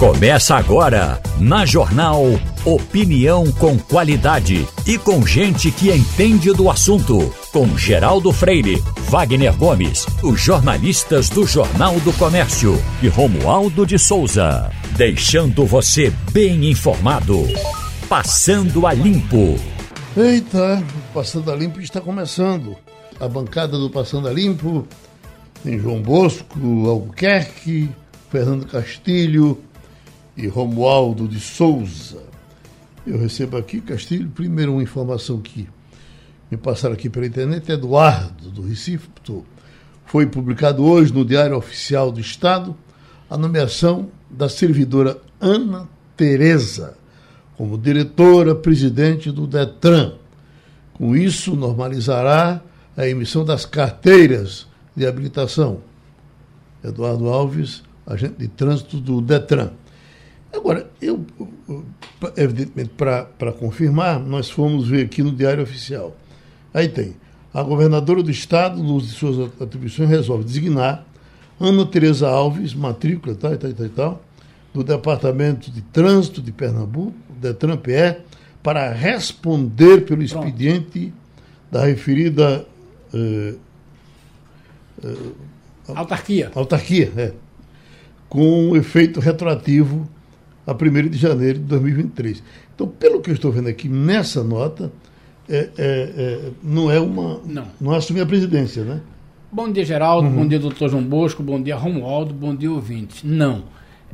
Começa agora, na Jornal Opinião com qualidade e com gente que entende do assunto. Com Geraldo Freire, Wagner Gomes, os jornalistas do Jornal do Comércio e Romualdo de Souza. Deixando você bem informado. Passando a Limpo. Eita, Passando a Limpo está começando. A bancada do Passando a Limpo tem João Bosco, Albuquerque, Fernando Castilho e Romualdo de Souza. Eu recebo aqui, Castilho, primeiro uma informação que me passaram aqui pela internet, Eduardo, do Recife, foi publicado hoje no Diário Oficial do Estado a nomeação da servidora Ana Tereza como diretora-presidente do DETRAN. Com isso, normalizará a emissão das carteiras de habilitação. Eduardo Alves, agente de trânsito do DETRAN. Agora, eu, evidentemente, para confirmar, nós fomos ver aqui no Diário Oficial. Aí tem. A governadora do Estado, nos de suas atribuições, resolve designar Ana Tereza Alves, matrícula, tal, tal, tal, tal, do Departamento de Trânsito de Pernambuco, DETRAN-PE, para responder pelo expediente Pronto. da referida. Uh, uh, autarquia. Autarquia, é. Com efeito retroativo a 1 de janeiro de 2023. Então, pelo que eu estou vendo aqui nessa nota, é, é, é, não é uma. Não. Não assumir a presidência, né? Bom dia, Geraldo. Uhum. Bom dia, doutor João Bosco. Bom dia, Romualdo. Bom dia, ouvintes. Não.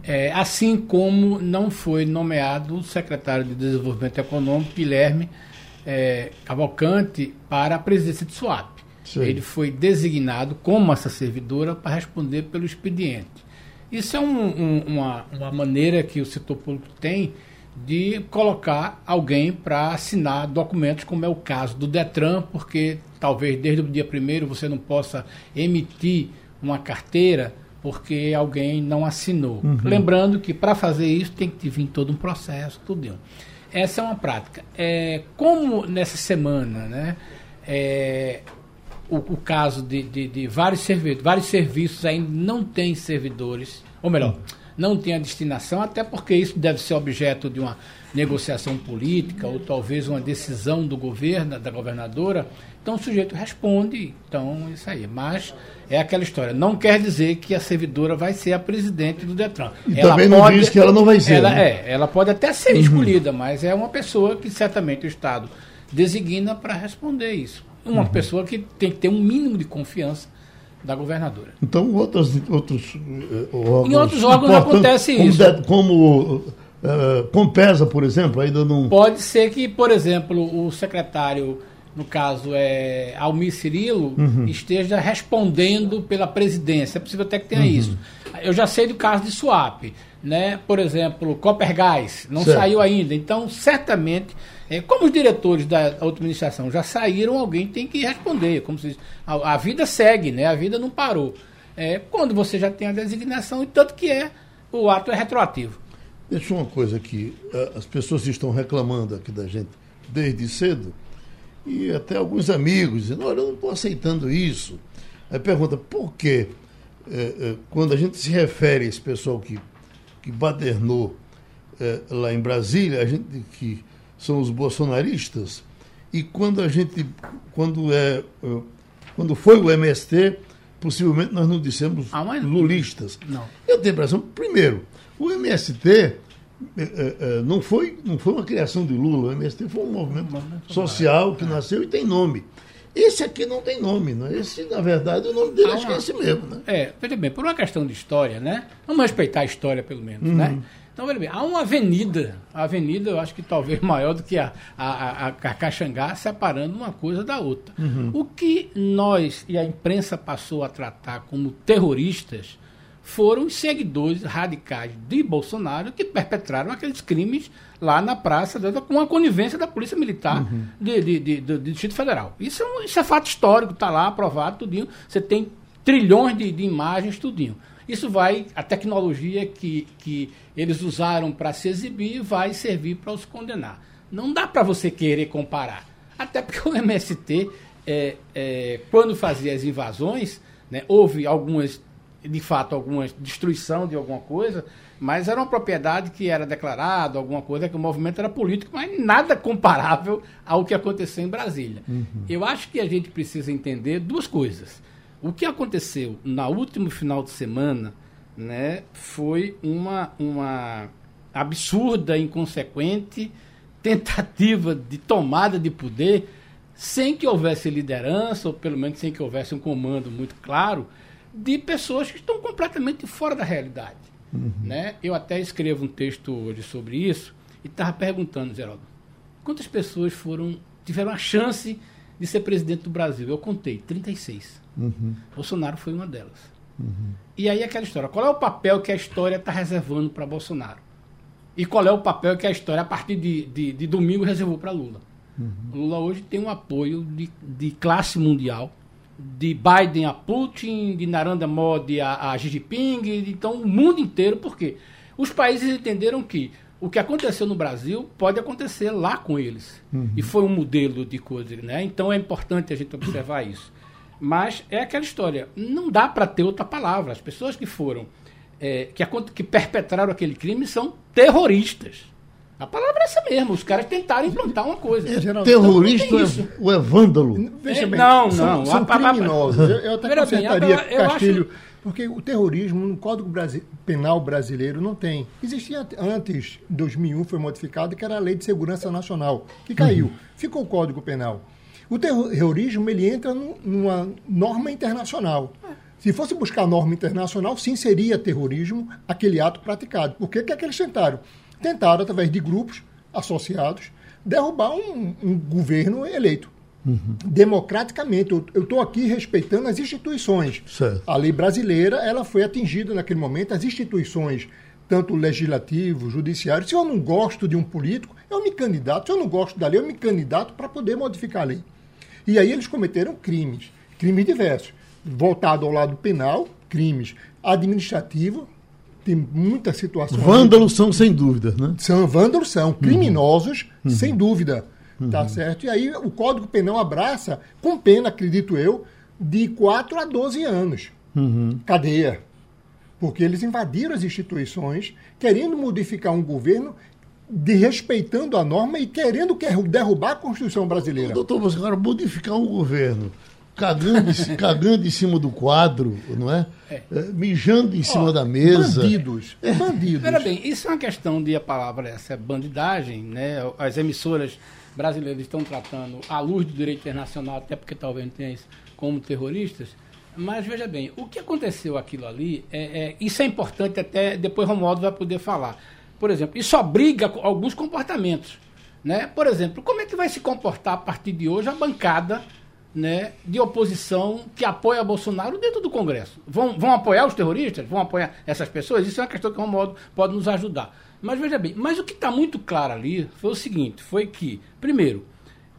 É, assim como não foi nomeado o secretário de Desenvolvimento Econômico, Guilherme é, Cavalcante, para a presidência de SWAP. Sim. Ele foi designado como essa servidora para responder pelo expediente. Isso é um, um, uma, uma maneira que o setor público tem de colocar alguém para assinar documentos, como é o caso do Detran, porque talvez desde o dia primeiro você não possa emitir uma carteira porque alguém não assinou. Uhum. Lembrando que para fazer isso tem que vir todo um processo, tudo. Essa é uma prática. É, como nessa semana, né, é, o, o caso de, de, de, vários serviços, vários serviços ainda não têm servidores, ou melhor, não tem a destinação, até porque isso deve ser objeto de uma negociação política ou talvez uma decisão do governo, da governadora. Então o sujeito responde, então isso aí. Mas é aquela história. Não quer dizer que a servidora vai ser a presidente do Detran. E ela também não pode, diz que ela não vai ser. Ela, né? é, ela pode até ser uhum. escolhida, mas é uma pessoa que certamente o Estado designa para responder isso uma uhum. pessoa que tem que ter um mínimo de confiança da governadora. Então, outros, outros uh, órgãos. Em outros órgãos acontece como isso. De, como uh, Compesa, por exemplo, ainda não. Pode ser que, por exemplo, o secretário, no caso é Almir Cirilo, uhum. esteja respondendo pela presidência. É possível até que tenha uhum. isso. Eu já sei do caso de Swap, né? Por exemplo, Coppergás, não certo. saiu ainda. Então, certamente como os diretores da administração já saíram, alguém tem que responder. Como se, a, a vida segue, né? A vida não parou. É, quando você já tem a designação, e tanto que é, o ato é retroativo. Deixa uma coisa aqui. As pessoas estão reclamando aqui da gente desde cedo, e até alguns amigos dizendo, olha, eu não estou aceitando isso. Aí pergunta, por quê? É, é, quando a gente se refere a esse pessoal que, que badernou é, lá em Brasília, a gente que são os bolsonaristas, e quando a gente, quando é, é quando foi o MST, possivelmente nós não dissemos ah, mas... lulistas. Não. Eu tenho a impressão, primeiro, o MST é, é, não, foi, não foi uma criação de Lula, o MST foi um movimento, movimento social que nasceu e tem nome. Esse aqui não tem nome, né? Esse, na verdade, o nome dele ah, acho que é esse mesmo, né? É, veja bem, por uma questão de história, né? Vamos respeitar a história, pelo menos, né? uhum. né? Então, veja bem, há uma avenida, a avenida eu acho que talvez maior do que a, a, a, a Cacaxangá, separando uma coisa da outra. Uhum. O que nós e a imprensa passou a tratar como terroristas foram os seguidores radicais de Bolsonaro que perpetraram aqueles crimes lá na praça, com a conivência da Polícia Militar uhum. de, de, de, do Distrito Federal. Isso é, um, isso é fato histórico, está lá aprovado, tudinho. Você tem trilhões de, de imagens, tudinho. Isso vai, a tecnologia que, que eles usaram para se exibir vai servir para os condenar. Não dá para você querer comparar. Até porque o MST, é, é, quando fazia as invasões, né, houve algumas de fato alguma destruição de alguma coisa, mas era uma propriedade que era declarada, alguma coisa que o movimento era político, mas nada comparável ao que aconteceu em Brasília. Uhum. Eu acho que a gente precisa entender duas coisas. O que aconteceu na último final de semana, né, foi uma uma absurda, inconsequente tentativa de tomada de poder sem que houvesse liderança, ou pelo menos sem que houvesse um comando muito claro, de pessoas que estão completamente fora da realidade. Uhum. Né? Eu até escrevo um texto hoje sobre isso e estava perguntando, Geraldo, quantas pessoas foram tiveram a chance de ser presidente do Brasil? Eu contei, 36. Uhum. Bolsonaro foi uma delas. Uhum. E aí aquela história, qual é o papel que a história está reservando para Bolsonaro? E qual é o papel que a história, a partir de, de, de domingo, reservou para Lula? Uhum. Lula hoje tem um apoio de, de classe mundial, de Biden a Putin, de Narendra Modi a, a Xi Jinping, então o mundo inteiro, porque os países entenderam que o que aconteceu no Brasil pode acontecer lá com eles. Uhum. E foi um modelo de coisa, né? Então é importante a gente observar isso. Mas é aquela história, não dá para ter outra palavra. As pessoas que foram, é, que, que perpetraram aquele crime são terroristas. A palavra é essa mesmo, os caras tentaram implantar uma coisa. É, terrorista ou é, é vândalo? Veja é, bem, não, são, não. São a, criminosos. Eu, eu até Pera consertaria bem, Castilho, acho... porque o terrorismo no Código Penal brasileiro não tem. Existia antes, de 2001 foi modificado, que era a Lei de Segurança Nacional, que caiu. Uhum. Ficou o Código Penal. O terrorismo ele entra numa norma internacional. Se fosse buscar norma internacional, sim, seria terrorismo aquele ato praticado. Por que, que é que eles tentaram? tentaram, através de grupos associados, derrubar um, um governo eleito. Uhum. Democraticamente, eu estou aqui respeitando as instituições. Certo. A lei brasileira ela foi atingida naquele momento, as instituições, tanto legislativo, judiciário. Se eu não gosto de um político, eu me candidato. Se eu não gosto da lei, eu me candidato para poder modificar a lei. E aí eles cometeram crimes, crimes diversos, voltado ao lado penal, crimes administrativo, tem muitas situações. Vândalos são sem dúvida, né? São vândalos são criminosos, uhum. sem dúvida, tá uhum. tá certo? E aí o Código Penal abraça com pena, acredito eu, de 4 a 12 anos. Uhum. Cadeia. Porque eles invadiram as instituições, querendo modificar um governo de respeitando a norma e querendo derrubar a Constituição brasileira. Doutor, você quer modificar um governo cagando, cagando em cima do quadro, não é? é. é mijando em cima da mesa. Bandidos. É. Bandidos. Olha bem, isso é uma questão de a palavra essa é bandidagem, né? As emissoras brasileiras estão tratando à luz do direito internacional, até porque talvez não tenha isso, como terroristas. Mas veja bem, o que aconteceu aquilo ali, é, é, isso é importante até depois Romualdo vai poder falar. Por exemplo, isso obriga alguns comportamentos. Né? Por exemplo, como é que vai se comportar a partir de hoje a bancada né, de oposição que apoia Bolsonaro dentro do Congresso. Vão, vão apoiar os terroristas? Vão apoiar essas pessoas? Isso é uma questão que o Romualdo pode nos ajudar. Mas veja bem, mas o que está muito claro ali foi o seguinte, foi que, primeiro,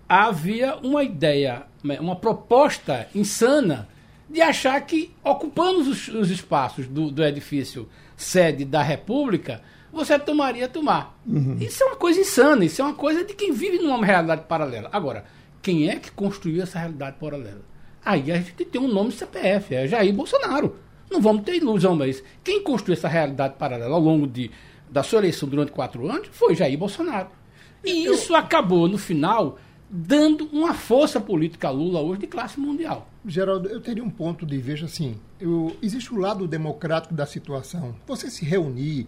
havia uma ideia, né, uma proposta insana de achar que ocupando os, os espaços do, do, edifício sede da República, você tomaria tomar. Uhum. Isso é uma coisa insana, isso é uma coisa de quem vive numa realidade paralela. Agora, quem é que construiu essa realidade paralela? Aí a gente tem um nome CPF, é Jair Bolsonaro. Não vamos ter ilusão, mas quem construiu essa realidade paralela ao longo de, da sua eleição durante quatro anos foi Jair Bolsonaro. E Eu... isso acabou, no final, dando uma força política a Lula hoje de classe mundial. Geraldo, eu teria um ponto de veja assim, eu, existe o lado democrático da situação. Você se reunir,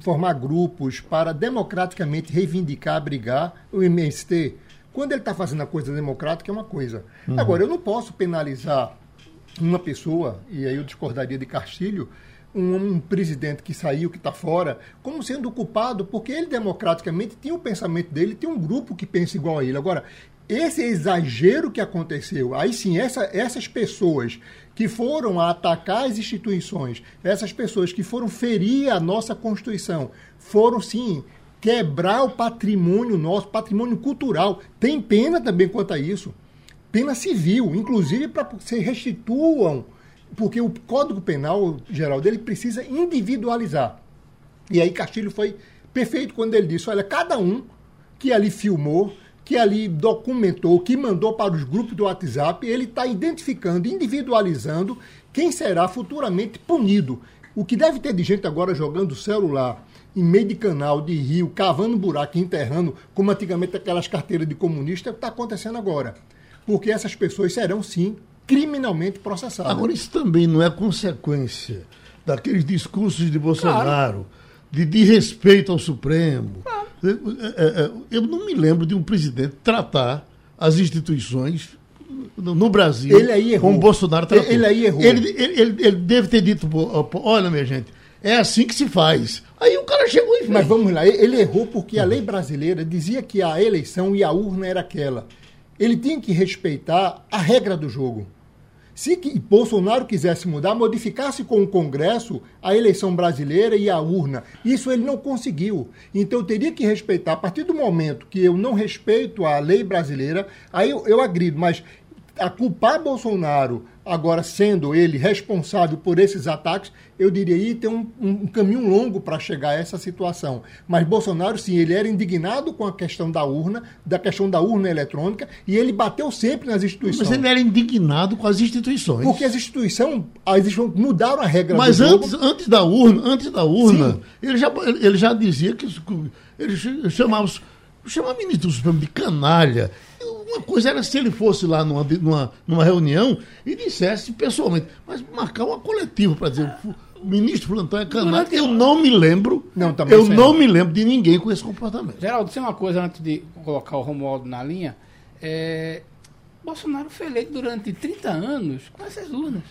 formar grupos para democraticamente reivindicar, abrigar o MST, quando ele está fazendo a coisa democrática, é uma coisa. Uhum. Agora, eu não posso penalizar uma pessoa, e aí eu discordaria de Castilho, um, um, presidente que saiu, que está fora, como sendo culpado, porque ele democraticamente tinha o pensamento dele, tem um grupo que pensa igual a ele. Agora, esse exagero que aconteceu, aí sim, essa, essas pessoas que foram atacar as instituições, essas pessoas que foram ferir a nossa Constituição, foram sim quebrar o patrimônio nosso, patrimônio cultural. Tem pena também quanto a isso. Pena civil, inclusive para se restituam, porque o Código Penal, geral dele, precisa individualizar. E aí Castilho foi perfeito quando ele disse: olha, cada um que ali filmou, que ali documentou, que mandou para os grupos do WhatsApp, ele está identificando, individualizando quem será futuramente punido. O que deve ter de gente agora jogando celular em meio de canal, de rio, cavando buraco, enterrando, como antigamente aquelas carteiras de comunista, está acontecendo agora. Porque essas pessoas serão, sim, criminalmente processadas. Agora, isso também não é consequência daqueles discursos de Bolsonaro, claro. De, de respeito ao Supremo. Claro. Eu não me lembro de um presidente tratar as instituições no Brasil ele aí errou. como Bolsonaro tratou. Ele aí errou. Ele, ele, ele, ele deve ter dito, olha, minha gente, é assim que se faz. Aí o cara chegou e fez. Mas vamos lá, ele errou porque a lei brasileira dizia que a eleição e a urna era aquela. Ele tinha que respeitar a regra do jogo. Se Bolsonaro quisesse mudar, modificasse com o Congresso a eleição brasileira e a urna. Isso ele não conseguiu. Então eu teria que respeitar. A partir do momento que eu não respeito a lei brasileira, aí eu, eu agrido. Mas a culpar Bolsonaro, agora sendo ele responsável por esses ataques, eu diria que tem um, um, caminho longo para chegar a essa situação. Mas Bolsonaro, sim, ele era indignado com a questão da urna, da questão da urna eletrônica, e ele bateu sempre nas instituições. Mas ele era indignado com as instituições. Porque as instituições, as instituições mudaram a regra Mas antes, antes da urna, antes da urna, ele já, ele já dizia que ele chamava, chamava ministro do Supremo de canalha uma coisa era se ele fosse lá numa, numa, numa reunião e dissesse pessoalmente, mas marcar uma coletiva para dizer o ministro Plantão é canalha. Eu não me lembro. Não, eu não me lembro de ninguém com esse comportamento. Geraldo, tem uma coisa antes de colocar o Romualdo na linha. É, Bolsonaro foi eleito durante 30 anos com essas urnas.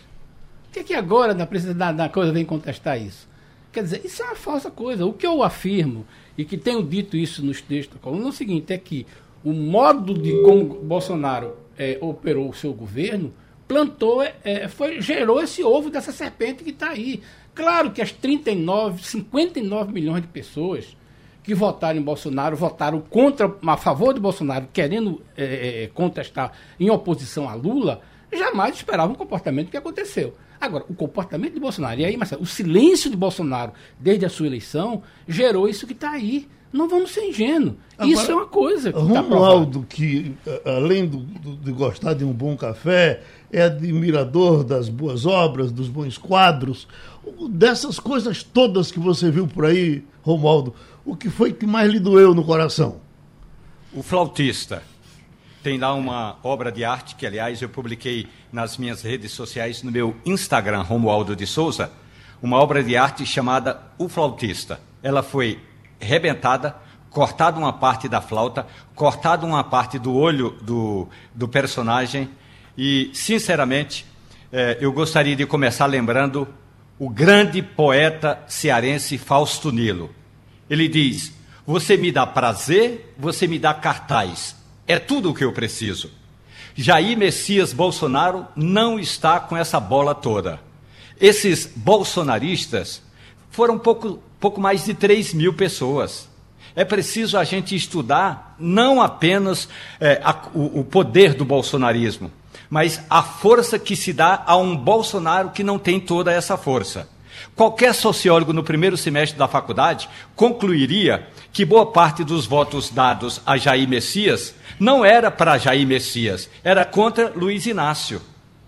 Por que, é que agora na presidência da, da coisa vem contestar isso? Quer dizer, isso é uma falsa coisa. O que eu afirmo, e que tenho dito isso nos textos da coluna, é o seguinte, é que o modo de como Bolsonaro é, operou o seu governo plantou, é, é foi, gerou esse ovo dessa serpente que está aí. Claro que as 39, 59 milhões de pessoas que votaram em Bolsonaro votaram contra, a favor de Bolsonaro, querendo é, é contestar em oposição a Lula, jamais esperavam o comportamento que aconteceu. Agora, o comportamento de Bolsonaro, e aí, Marcelo, o silêncio de Bolsonaro desde a sua eleição gerou isso que está aí. Não vamos ser ingênuos. Agora, Isso é uma coisa que tá Romualdo, tá que além do, do, de gostar de um bom café, é admirador das boas obras, dos bons quadros, dessas coisas todas que você viu por aí, Romualdo, o que foi que mais lhe doeu no coração? O flautista. Tem lá uma obra de arte que, aliás, eu publiquei nas minhas redes sociais, no meu Instagram, Romualdo de Souza, uma obra de arte chamada O Flautista. Ela foi rebentada, cortado uma parte da flauta, cortado uma parte do olho do, do personagem. E, sinceramente, eh, eu gostaria de começar lembrando o grande poeta cearense Fausto Nilo. Ele diz: Você me dá prazer, você me dá cartaz. É tudo o que eu preciso. Jair Messias Bolsonaro não está com essa bola toda. Esses bolsonaristas foram pouco, pouco mais de 3 mil pessoas. É preciso a gente estudar não apenas é, a, o, o poder do bolsonarismo, mas a força que se dá a um Bolsonaro que não tem toda essa força. Qualquer sociólogo no primeiro semestre da faculdade concluiria que boa parte dos votos dados a Jair Messias não era para Jair Messias, era contra Luiz Inácio.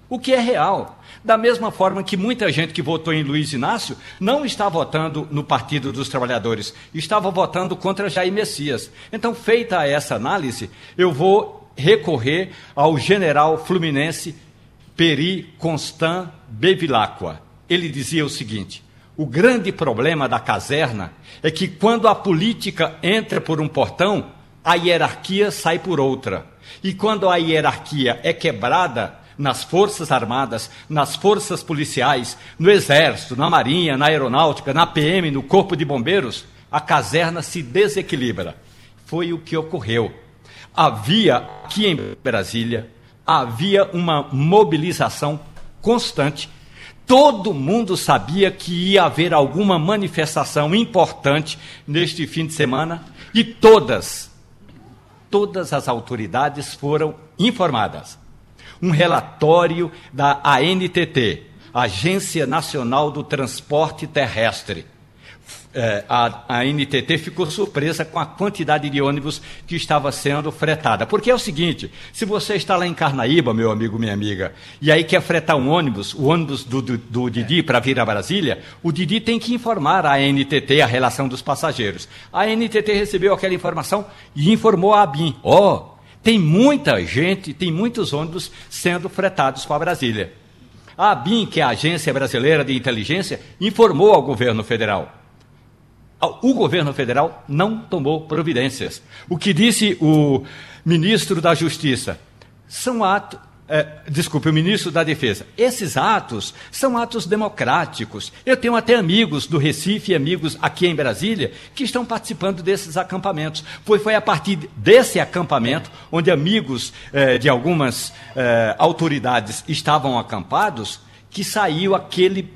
O que é real. Da mesma forma que muita gente que votou em Luiz Inácio não está votando no Partido dos Trabalhadores, estava votando contra Jair Messias. Então, feita essa análise, eu vou recorrer ao general fluminense Peri Constant Bevilacqua. Ele dizia o seguinte: o grande problema da caserna é que quando a política entra por um portão, a hierarquia sai por outra. E quando a hierarquia é quebrada, nas Forças Armadas, nas Forças Policiais, no Exército, na Marinha, na Aeronáutica, na PM, no Corpo de Bombeiros, a caserna se desequilibra. Foi o que ocorreu. Havia aqui em Brasília, havia uma mobilização constante. Todo mundo sabia que ia haver alguma manifestação importante neste fim de semana e todas, todas as autoridades foram informadas um relatório da ANTT, Agência Nacional do Transporte Terrestre. é, a, a NTT ficou surpresa com a quantidade de ônibus que estava sendo fretada. Porque é o seguinte: se você está lá em Carnaíba, meu amigo, minha amiga, e aí quer fretar um ônibus, o ônibus do, do, do Didi para vir a Brasília, o Didi tem que informar a NTT a relação dos passageiros. A NTT recebeu aquela informação e informou a ABIN: ó, oh, tem muita gente, tem muitos ônibus sendo fretados para Brasília. A ABIN, que é a Agência Brasileira de Inteligência, informou ao governo federal o governo federal não tomou providências. O que disse o ministro da Justiça? São atos. É, desculpe, o ministro da Defesa. Esses atos são atos democráticos. Eu tenho até amigos do Recife e amigos aqui em Brasília que estão participando desses acampamentos. Foi, foi a partir desse acampamento, onde amigos é, de algumas é, autoridades estavam acampados, que saiu aquele,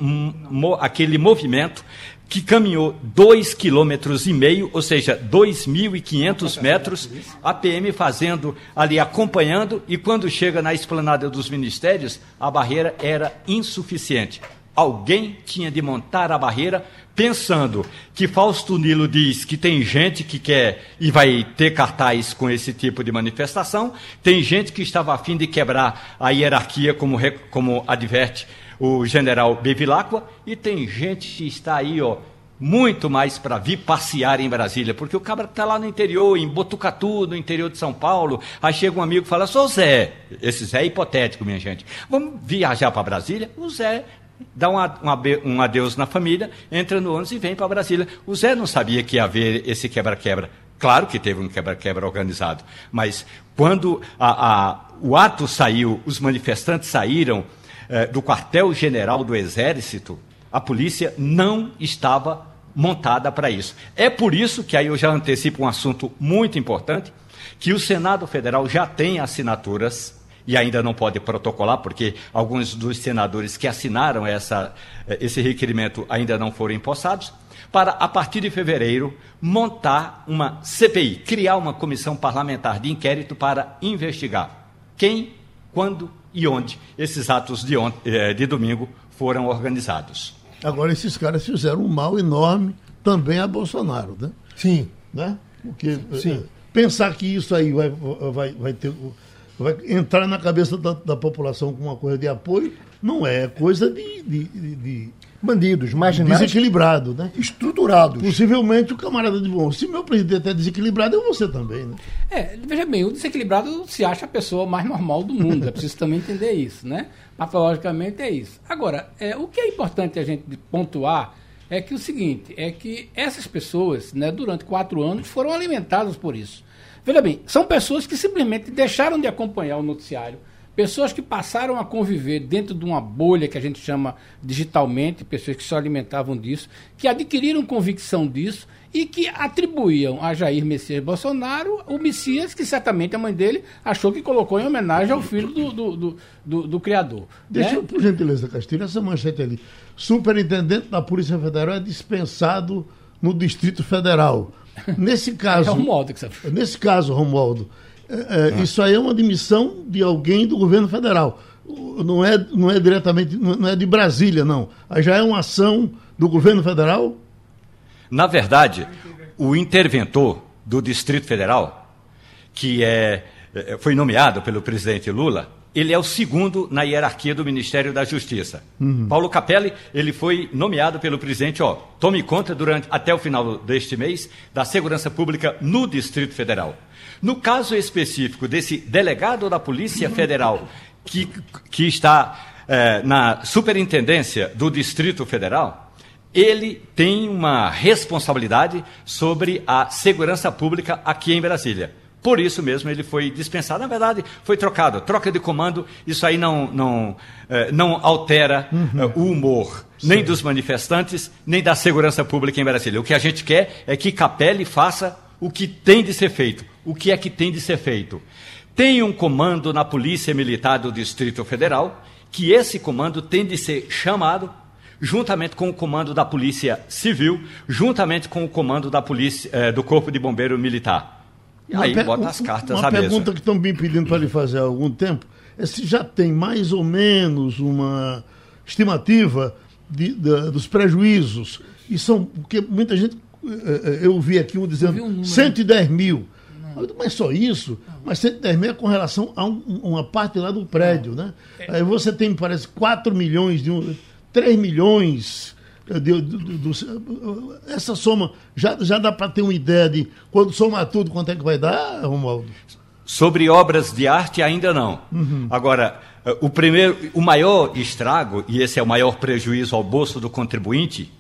aquele movimento que caminhou dois quilômetros e meio, ou seja, 2.500 metros, a PM fazendo ali, acompanhando, e quando chega na esplanada dos ministérios, a barreira era insuficiente. Alguém tinha de montar a barreira pensando que Fausto Nilo diz que tem gente que quer e vai ter cartaz com esse tipo de manifestação, tem gente que estava a fim de quebrar a hierarquia, como, como adverte o general Bevilacqua, e tem gente que está aí, ó, muito mais para vir passear em Brasília, porque o cabra está lá no interior, em Botucatu, no interior de São Paulo, aí chega um amigo e fala, sou Zé, esse Zé é hipotético, minha gente, vamos viajar para Brasília? O Zé dá um, um, adeus na família, entra no ônibus e vem para Brasília. O Zé não sabia que ia haver esse quebra-quebra. Claro que teve um quebra-quebra organizado, mas quando a, a, o ato saiu, os manifestantes saíram, eh, do quartel-general do Exército, a polícia não estava montada para isso. É por isso que aí eu já antecipo um assunto muito importante, que o Senado Federal já tem assinaturas e ainda não pode protocolar, porque alguns dos senadores que assinaram essa, eh, esse requerimento ainda não foram empossados, para, a partir de fevereiro, montar uma CPI, criar uma comissão parlamentar de inquérito para investigar quem, quando e onde esses atos de, eh, de domingo foram organizados. Agora, esses caras fizeram um mal enorme também a Bolsonaro, né? Sim. Né? Porque Sim. Eh, pensar que isso aí vai, vai, vai, ter, vai entrar na cabeça da, da população com uma coisa de apoio, não é, é coisa de, de, de bandidos, marginais. Desequilibrado, né? Estruturados. Possivelmente o camarada de bom. Se meu presidente é desequilibrado, eu vou ser também, né? É, veja bem, o desequilibrado se acha a pessoa mais normal do mundo. É preciso também entender isso, né? Patologicamente é isso. Agora, é, o que é importante a gente pontuar é que o seguinte, é que essas pessoas, né, durante quatro anos, foram alimentadas por isso. Veja bem, são pessoas que simplesmente deixaram de acompanhar o noticiário, Pessoas que passaram a conviver dentro de uma bolha que a gente chama digitalmente, pessoas que se alimentavam disso, que adquiriram convicção disso e que atribuíam a Jair Messias Bolsonaro o Messias que certamente a mãe dele achou que colocou em homenagem ao filho do, do, do, do, do criador. Deixa né? eu, por gentileza, Castilho, essa manchete ali. Superintendente da Polícia Federal é dispensado no Distrito Federal. Nesse caso. É Romualdo que você Nesse caso, Romualdo, é, é, isso aí é uma admissão de alguém do governo federal. Não é, não é diretamente, não é de Brasília, não. Aí já é uma ação do governo federal? Na verdade, o interventor do Distrito Federal, que é, é foi nomeado pelo presidente Lula, ele é o segundo na hierarquia do Ministério da Justiça. Uhum. Paulo Capelli, ele foi nomeado pelo presidente, ó, tome conta durante até o final deste mês da segurança pública no Distrito Federal. No caso específico desse delegado da Polícia Federal, que, que está é, na superintendência do Distrito Federal, ele tem uma responsabilidade sobre a segurança pública aqui em Brasília. Por isso mesmo ele foi dispensado. Na verdade, foi trocado. Troca de comando, isso aí não, não, é, não altera uhum. É, o humor Sim. nem dos manifestantes, nem da segurança pública em Brasília. O que a gente quer é que Capelli faça o que tem de ser feito. O que é que tem de ser feito? Tem um comando na Polícia Militar do Distrito Federal, que esse comando tem de ser chamado juntamente com o comando da Polícia Civil, juntamente com o comando da polícia, eh, do Corpo de Bombeiro Militar. E uma aí bota as cartas uma à mesa. Uma pergunta que estão me pedindo para lhe fazer há algum tempo é se já tem mais ou menos uma estimativa de, de, dos prejuízos E são, porque muita gente, eu vi aqui um dizendo um 110 mil. Não. Mas só isso? Não. Mas 110 mil é com relação a um, uma parte lá do prédio, não. né? É. Aí você tem, parece, 4 milhões, de um, 3 milhões. De, de, de, essa soma já, já dá para ter uma ideia de quando somar tudo, quanto é que vai dar, Romualdo? Sobre obras de arte, ainda não. Uhum. Agora, eh, o, primeiro, o maior estrago, e esse é o maior prejuízo ao bolso do contribuinte,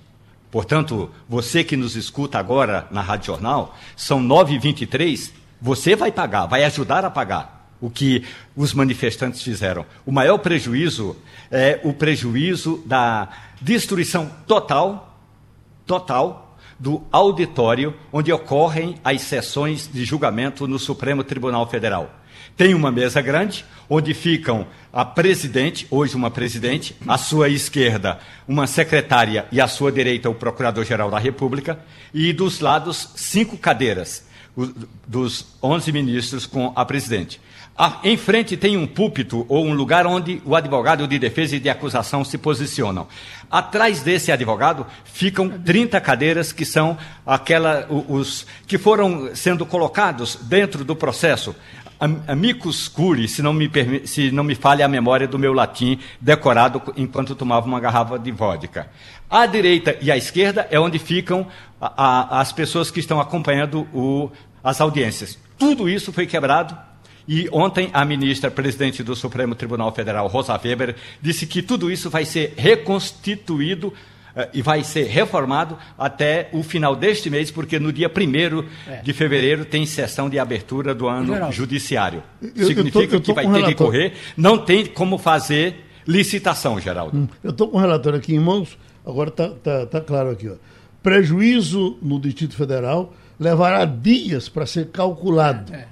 portanto, você que nos escuta agora na Rádio Jornal, são 9h23, você vai pagar, vai ajudar a pagar o que os manifestantes fizeram. O maior prejuízo é o prejuízo da destruição total, total do auditório onde ocorrem as sessões de julgamento no Supremo Tribunal Federal. Tem uma mesa grande, onde ficam a presidente, hoje uma presidente, à sua esquerda uma secretária e à sua direita o procurador-geral da República, e dos lados cinco cadeiras, dos 11 ministros com a presidente. em frente tem um púlpito ou um lugar onde o advogado de defesa e de acusação se posicionam. Atrás desse advogado ficam 30 cadeiras que são aquela, os que foram sendo colocados dentro do processo. Amicus curi, se não, me, se não me a memória do meu latim decorado enquanto tomava uma garrafa de vodka. À direita e à esquerda é onde ficam a, a, as pessoas que estão acompanhando o, as audiências. Tudo isso foi quebrado e ontem a ministra presidente do Supremo Tribunal Federal, Rosa Weber, disse que tudo isso vai ser reconstituído e vai ser reformado até o final deste mês, porque no dia 1 é. de fevereiro tem sessão de abertura do ano Geral. judiciário. Eu, Significa eu tô, eu tô que vai ter relatório. que correr, não tem como fazer licitação, Geraldo. Hum, eu estou com o relatório aqui em mãos, agora está tá, tá claro aqui. Ó. Prejuízo no Distrito Federal levará dias para ser calculado. É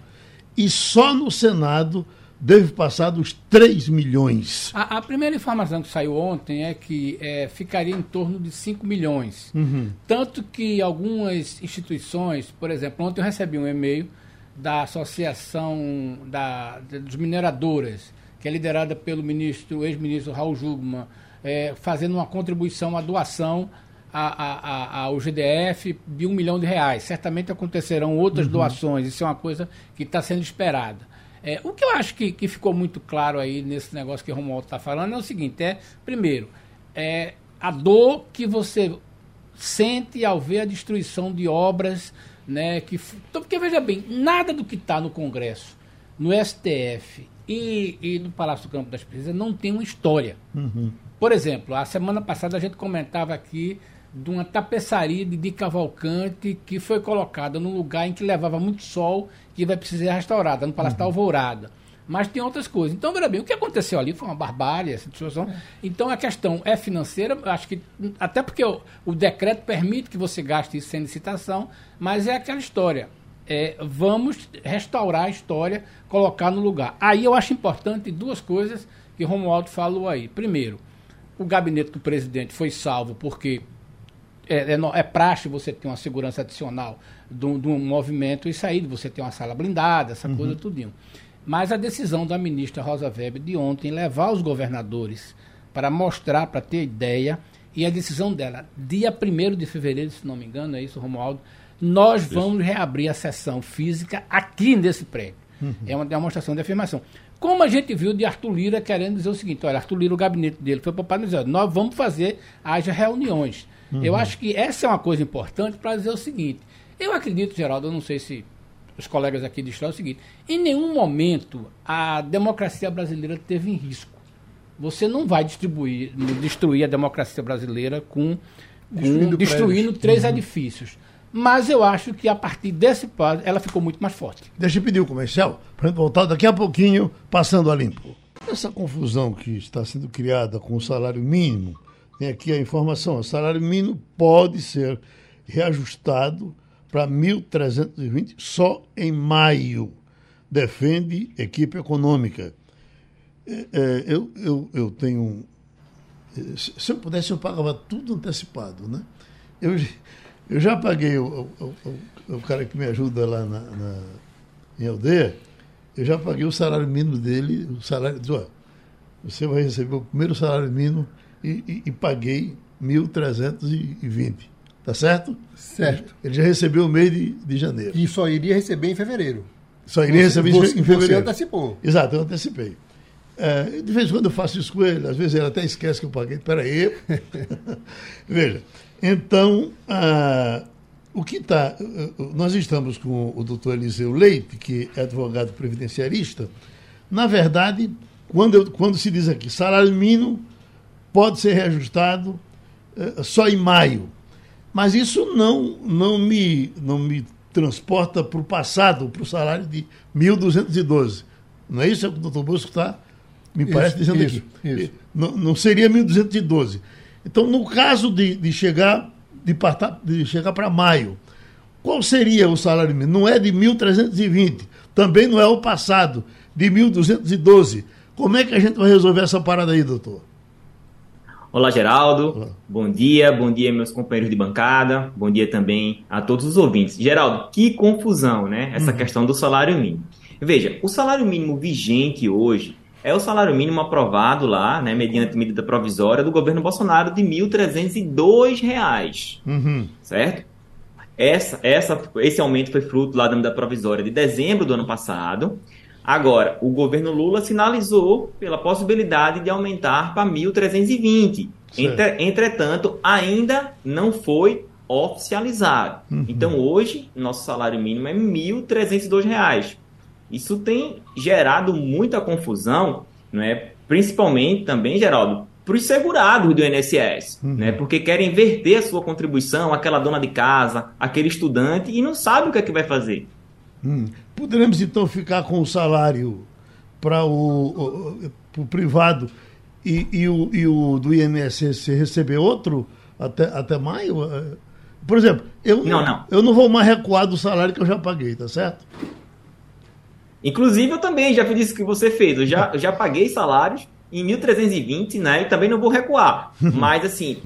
e só no Senado deve passar dos 3 milhões. A, a, primeira informação que saiu ontem é que é, ficaria em torno de 5 milhões. Uhum. Tanto que algumas instituições, por exemplo, ontem eu recebi um e-mail da Associação da, dos Mineradoras, que é liderada pelo ministro, ex-ministro Raul Jugman, é, fazendo uma contribuição, uma doação a, a, ao GDF de um milhão de reais. Certamente acontecerão outras uhum. doações, isso é uma coisa que está sendo esperada. É, o que eu acho que, que ficou muito claro aí nesse negócio que o Romualdo está falando é o seguinte: é, primeiro, é a dor que você sente ao ver a destruição de obras, né? Que, então, porque veja bem, nada do que está no Congresso, no STF e, e no Palácio do Campo das Pesquisas não tem uma história. Uhum. Por exemplo, a semana passada a gente comentava aqui de uma tapeçaria de, de Cavalcante que foi colocada num lugar em que levava muito sol que vai precisar ser restaurada, no Palácio uhum. da Alvorada. Mas tem outras coisas. Então, veja bem, o que aconteceu ali foi uma barbárie, essa situação. É. Então, a questão é financeira, acho que, até porque o, o, decreto permite que você gaste isso sem licitação, mas é aquela história. É, vamos restaurar a história, colocar no lugar. Aí eu acho importante duas coisas que Romualdo falou aí. Primeiro, o gabinete do presidente foi salvo porque é, é, é praxe você ter uma segurança adicional de um, movimento e sair, você ter uma sala blindada, essa uhum. coisa tudinho. Mas a decisão da ministra Rosa Weber de ontem levar os governadores para mostrar, para ter ideia, e a decisão dela, dia 1 de fevereiro, se não me engano, é isso, Romualdo, nós isso. vamos reabrir a sessão física aqui nesse prédio. Uhum. É uma demonstração de afirmação. Como a gente viu de Arthur Lira querendo dizer o seguinte, olha, Arthur Lira, o gabinete dele foi para dizer, nós vamos fazer, haja reuniões. Uhum. Eu acho que essa é uma coisa importante para dizer o seguinte. Eu acredito, Geraldo, eu não sei se os colegas aqui disseram o seguinte: em nenhum momento a democracia brasileira teve em risco. Você não vai distribuir, destruir a democracia brasileira com, com destruindo, destruindo três uhum. edifícios. Mas eu acho que a partir desse passo ela ficou muito mais forte. Deixa eu pedir o comercial para gente voltar daqui a pouquinho passando a limpo. Essa confusão que está sendo criada com o salário mínimo tem aqui a informação: o salário mínimo pode ser reajustado para 1.320 só em maio. Defende equipe econômica. É, é, eu, eu, eu tenho. Se eu pudesse, eu pagava tudo antecipado. Né? Eu, eu já paguei o, o, o, o cara que me ajuda lá na, na, em aldeia, eu já paguei o salário mínimo dele, o salário. Você vai receber o primeiro salário mínimo e, e, e paguei 1.320. Tá certo? Certo. Ele já recebeu o mês de, de janeiro. E só iria receber em fevereiro. Só iria Você- receber você- em fevereiro. Você antecipou. Exato, eu antecipei. É, de vez em quando eu faço isso com ele, às vezes ele até esquece que eu paguei. Peraí. Veja, então, ah, o que está. Nós estamos com o doutor Eliseu Leite, que é advogado previdenciarista. Na verdade, quando, eu- quando se diz aqui salário mínimo pode ser reajustado eh, só em maio. Mas isso não, não, me, não me transporta para o passado, para o salário de 1.212. Não é isso que o doutor Bosco está, me Isso, parece, dizendo isso, aqui. isso. Não, não seria 1.212. Então, no caso de, de chegar de, partar- de chegar para maio, qual seria o salário mínimo? Não é de 1.320, também não é o passado, de 1.212. Como é que a gente vai resolver essa parada aí, doutor? Olá, Geraldo. Olá. Bom dia, bom dia, meus companheiros de bancada. Bom dia também a todos os ouvintes. Geraldo, que confusão, né? Essa questão do salário mínimo. Veja, o salário mínimo vigente hoje é o salário mínimo aprovado lá, né, mediante medida provisória do governo Bolsonaro de 1.302 reais, Uhum. certo? Essa, essa, esse aumento foi fruto lá da medida provisória de dezembro do ano passado. Agora, o governo Lula sinalizou pela possibilidade de aumentar para 1.320. Certo. Entre- entretanto, ainda não foi oficializado. Então, hoje, nosso salário mínimo é 1.302 reais. Isso tem gerado muita confusão, não é? principalmente também, Geraldo, para os segurados do INSS, né? porque querem verter a sua contribuição, aquela dona de casa, aquele estudante, e não sabe o que é que vai fazer. Hum. Poderemos então ficar com o salário para o, o- privado e, e o, e o do INSS receber outro até, até maio? Por exemplo, eu Não, não. eu não vou mais recuar do salário que eu já paguei, tá certo? Inclusive, eu também já fiz isso que você fez. Eu já, eu já paguei salários em 1.320, né? E também não vou recuar. Mas, assim,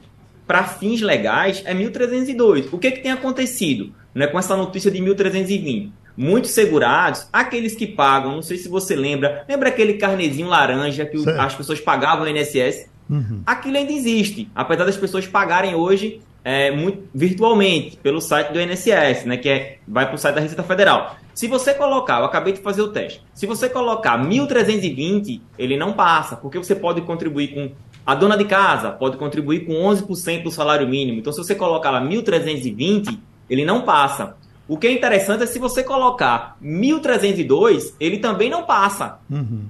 para fins legais, é 1.302. O que, que tem acontecido né, com essa notícia de 1.320? Muitos segurados, aqueles que pagam, não sei se você lembra, lembra aquele carnezinho laranja que Certo. as pessoas pagavam no INSS? Uhum. Aquilo ainda existe, apesar das pessoas pagarem hoje é, muito, virtualmente pelo site do INSS, né, que é, vai para o site da Receita Federal. Se você colocar, eu acabei de fazer o teste, se você colocar 1.320, ele não passa, porque você pode contribuir com. A dona de casa pode contribuir com 11% do salário mínimo. Então, se você colocar lá 1.320, ele não passa. O que é interessante é se você colocar 1.302, ele também não passa. Uhum.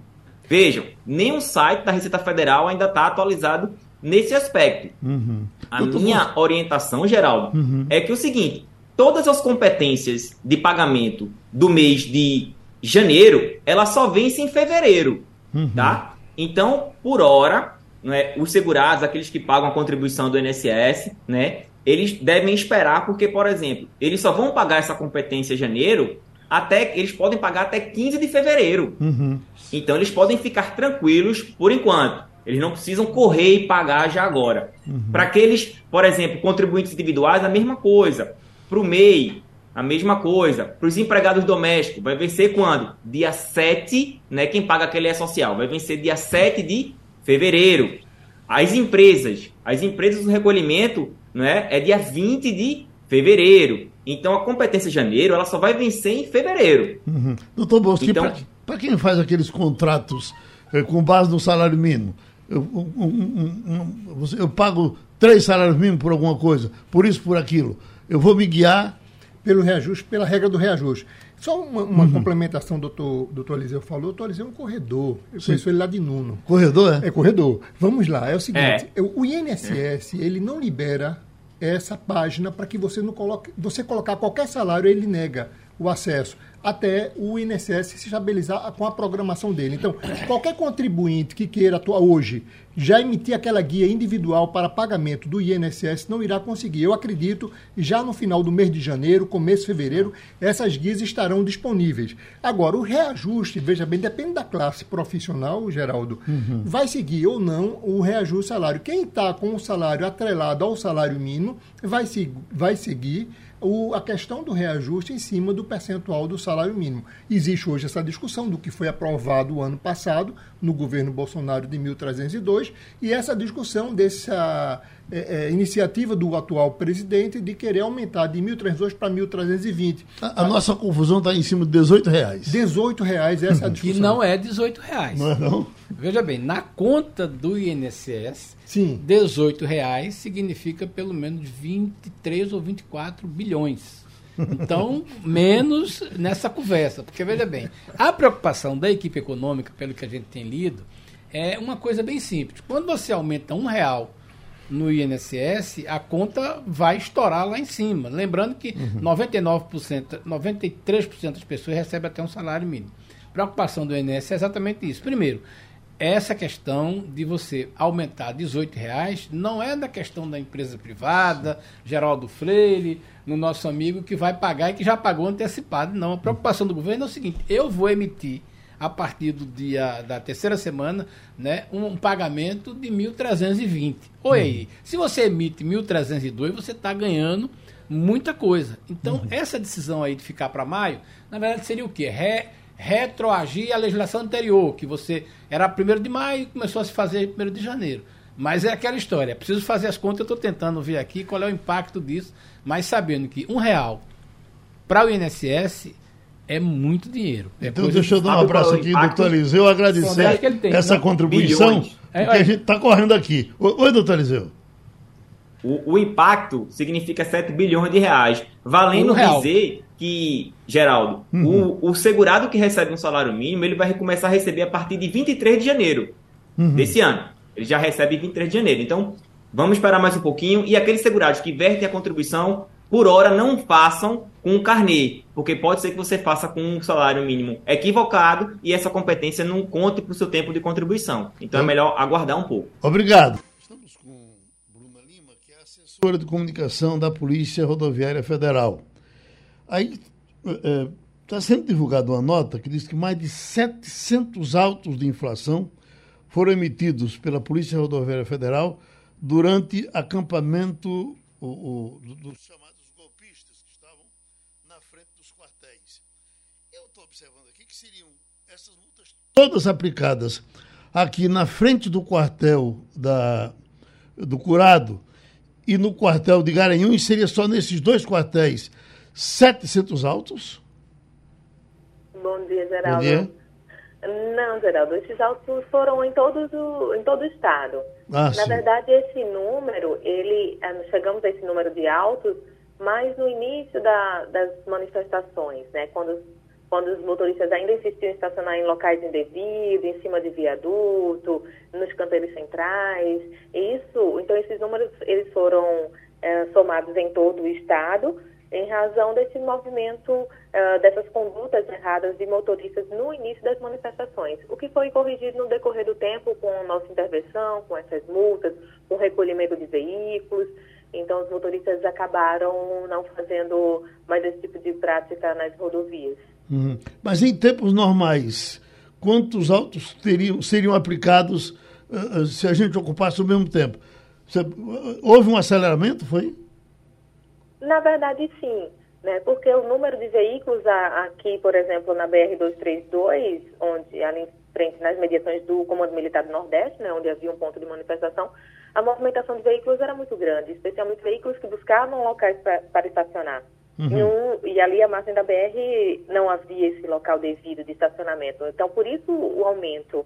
Vejam, nenhum site da Receita Federal ainda está atualizado nesse aspecto. Uhum. A Doutor minha orientação, Geraldo, Uhum. é que o seguinte: todas as competências de pagamento do mês de janeiro, elas só vencem em fevereiro, Uhum. tá? Então, por hora, né, os segurados, aqueles que pagam a contribuição do INSS, né, eles devem esperar, porque, por exemplo, eles só vão pagar essa competência em janeiro até eles podem pagar até 15 de fevereiro. Uhum. Então eles podem ficar tranquilos por enquanto. Eles não precisam correr e pagar já agora. Para aqueles, por exemplo, contribuintes individuais, a mesma coisa. Para o MEI, a mesma coisa. Para os empregados domésticos, vai vencer quando? Dia 7, né? Quem paga aquele é social. Vai vencer dia 7 de fevereiro. As empresas, as empresas do recolhimento, né? É dia 20 de fevereiro. Então a competência de janeiro, ela só vai vencer em fevereiro. Uhum. Doutor Bosco, Então- para quem faz aqueles contratos eh, com base no salário mínimo, eu, um- um- um- eu pago três salários mínimos por alguma coisa, por isso, por aquilo. Eu vou me guiar. pelo reajuste, pela regra do reajuste. Só uma, uma complementação, doutor, doutor Eliseu falou. O doutor Eliseu é um corredor. Eu conheço ele lá de Nuno. Corredor, é? É corredor. Vamos lá, é o seguinte, É. o INSS, ele não libera essa página para que você não coloque, você colocar qualquer salário, ele nega o acesso até o INSS se estabilizar com a programação dele. Então, qualquer contribuinte que queira atuar hoje, já emitir aquela guia individual para pagamento do INSS não irá conseguir. Eu acredito, já no final do mês de janeiro, começo de fevereiro, essas guias estarão disponíveis. Agora, o reajuste, veja bem, depende da classe profissional, Geraldo, vai seguir ou não o reajuste salário. Quem está com o salário atrelado ao salário mínimo vai, se, vai seguir o- a questão do reajuste em cima do percentual do salário mínimo. Existe hoje essa discussão do que foi aprovado o ano passado no governo Bolsonaro de 1.302 e essa discussão dessa é, é, iniciativa do atual presidente de querer aumentar de 1.302 para 1.320. A, a, nossa confusão está em cima de 18 reais. 18 reais, essa é a discussão. Que não é 18 reais. Não é não? Veja bem, na conta do INSS, Sim. 18 reais significa pelo menos 23 ou 24 bilhões. Então, menos nessa conversa. Porque, veja bem, a preocupação da equipe econômica, pelo que a gente tem lido, é uma coisa bem simples. Quando você aumenta um real no INSS, a conta vai estourar lá em cima. Lembrando que uhum. 99%, 93% das pessoas recebem até um salário mínimo. A preocupação do INSS é exatamente isso. Primeiro, essa questão de você aumentar 18 reais não é da questão da empresa privada, Geraldo Freire, no nosso amigo que vai pagar e que já pagou antecipado. Não, a preocupação do governo é o seguinte: eu vou emitir a partir do dia da terceira semana, né, um pagamento de 1.320. Oi, aí, se você emite 1.302, você está ganhando muita coisa. Então, uhum. essa decisão aí de ficar para maio, na verdade seria o quê? Re, retroagir a legislação anterior, que você era 1 de maio e começou a se fazer 1 de janeiro. Mas é aquela história, preciso fazer as contas, eu estou tentando ver aqui qual é o impacto disso, mas sabendo que um real para o INSS é muito dinheiro. É então, deixa eu dar um abraço aqui, doutor Eliseu, agradecer tem, essa não? contribuição, Bilhões. porque a gente está correndo aqui. Oi, doutor Eliseu. O, o, impacto significa 7 bilhões de reais. Valendo dizer que, Geraldo, uhum. o, o, segurado que recebe um salário mínimo, ele vai começar a receber a partir de 23 de janeiro uhum. desse ano. Ele já recebe 23 de janeiro. Então, vamos esperar mais um pouquinho. E aqueles segurados que vertem a contribuição por hora não façam com o carnê, porque pode ser que você faça com um salário mínimo equivocado e essa competência não conte para o seu tempo de contribuição. Então é melhor aguardar um pouco. Obrigado. Estamos com Bruna Lima, que é assessora de comunicação da Polícia Rodoviária Federal. Aí está é, tá sendo divulgada uma nota que diz que mais de 700 autos de inflação foram emitidos pela Polícia Rodoviária Federal durante acampamento o, o, dos chamados observando aqui que seriam essas multas todas aplicadas aqui na frente do quartel da, do Curado e no quartel de Garanhuns, seria só nesses dois quartéis 700 autos? Bom dia, Geraldo. Bom dia. Não, Geraldo, esses autos foram em, todos o, em todo o estado. Ah, Na sim. verdade, esse número, ele, eh, chegamos a esse número de autos, mas no início da, das manifestações, né, quando quando os motoristas ainda insistiam em estacionar em locais indevidos, em cima de viaduto, nos canteiros centrais. Isso, então esses números eles foram é, somados em todo o estado em razão desse movimento, uh, dessas condutas erradas de motoristas no início das manifestações, o que foi corrigido no decorrer do tempo com a nossa intervenção, com essas multas, com o recolhimento de veículos. Então, os motoristas acabaram não fazendo mais esse tipo de prática nas rodovias. Uhum. Mas em tempos normais, quantos autos teriam, seriam aplicados uh, se a gente ocupasse o mesmo tempo? Uh, houve um aceleramento, foi? Na verdade, sim. Né? Porque o número de veículos aqui, por exemplo, na BR-232, onde ali em frente nas mediações do Comando Militar do Nordeste, né, onde havia um ponto de manifestação, a movimentação de veículos era muito grande, especialmente veículos que buscavam locais para estacionar. Uhum. Um, e ali a margem da BR não havia esse local devido de estacionamento. Então, por isso o aumento,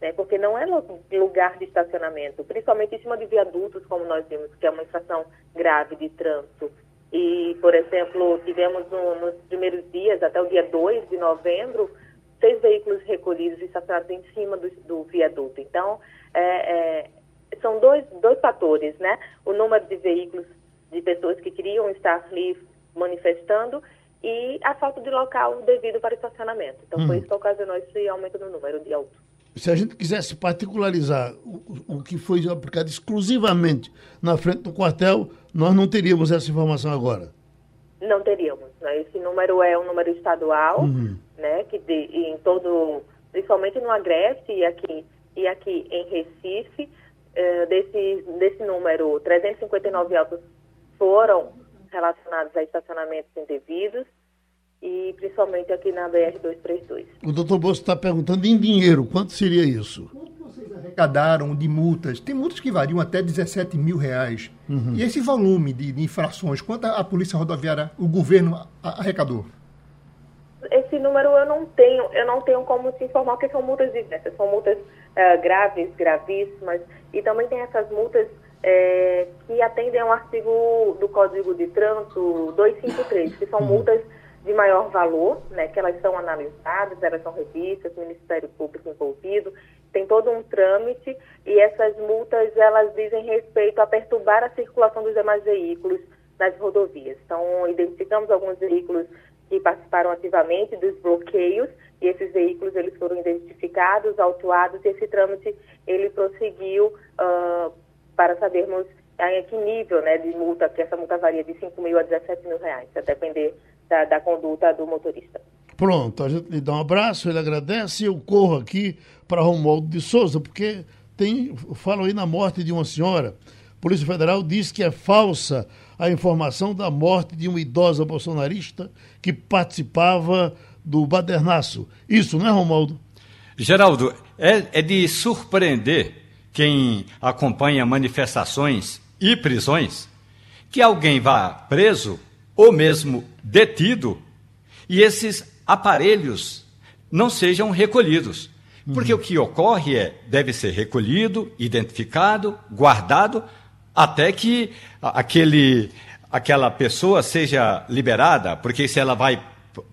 né? porque não é lugar de estacionamento, principalmente em cima de viadutos, como nós vimos, que é uma infração grave de trânsito. E, por exemplo, tivemos no, nos primeiros dias, até o dia 2 de novembro, seis veículos recolhidos e estacionados em cima do, do viaduto. Então, é, é, são dois, dois fatores, né? O número de veículos de pessoas que queriam estar ali manifestando e a falta de local devido para estacionamento. Então, hum. foi isso que ocasionou esse aumento no número de autos. Se a gente quisesse particularizar o, o que foi aplicado exclusivamente na frente do quartel, nós não teríamos essa informação agora. Não teríamos. Né? Esse número é um número estadual, uhum. né? que de, em todo, principalmente no Agreste e aqui, e aqui em Recife, eh, desse, desse número, 359 autos foram relacionados a estacionamentos indevidos e principalmente aqui na BR-232. O doutor Bolso está perguntando em dinheiro, quanto seria isso? vocês arrecadaram de multas? Tem multas que variam até 17 mil reais. Uhum. E esse volume de, de, infrações, quanto a Polícia Rodoviária, o governo arrecadou? Esse número eu não tenho, eu não tenho como te informar, porque são multas diversas, são multas uh, graves, gravíssimas, e também tem essas multas é, que atendem ao artigo do Código de Trânsito 253, que são uhum. multas de maior valor, né, que elas são analisadas, elas são revistas, o Ministério Público envolvido, tem todo um trâmite e essas multas elas dizem respeito a perturbar a circulação dos demais veículos nas rodovias. Então, identificamos alguns veículos que participaram ativamente dos bloqueios e esses veículos eles foram identificados, autuados e esse trâmite ele prosseguiu uh, para sabermos em que nível né, de multa, que essa multa varia de 5 mil a 17 mil reais, a depender da, da conduta do motorista. Pronto, a gente lhe dá um abraço, ele agradece e eu corro aqui para Romualdo de Souza, porque tem, falo aí na morte de uma senhora. A Polícia Federal diz que é falsa a informação da morte de uma idosa bolsonarista que participava do badernaço. Isso, não é, Romualdo? Geraldo, é, é de surpreender quem acompanha manifestações e prisões que alguém vá preso ou mesmo detido e esses aparelhos não sejam recolhidos. Porque uhum. o que ocorre é, deve ser recolhido, identificado, guardado, até que aquele, aquela pessoa seja liberada, porque se ela vai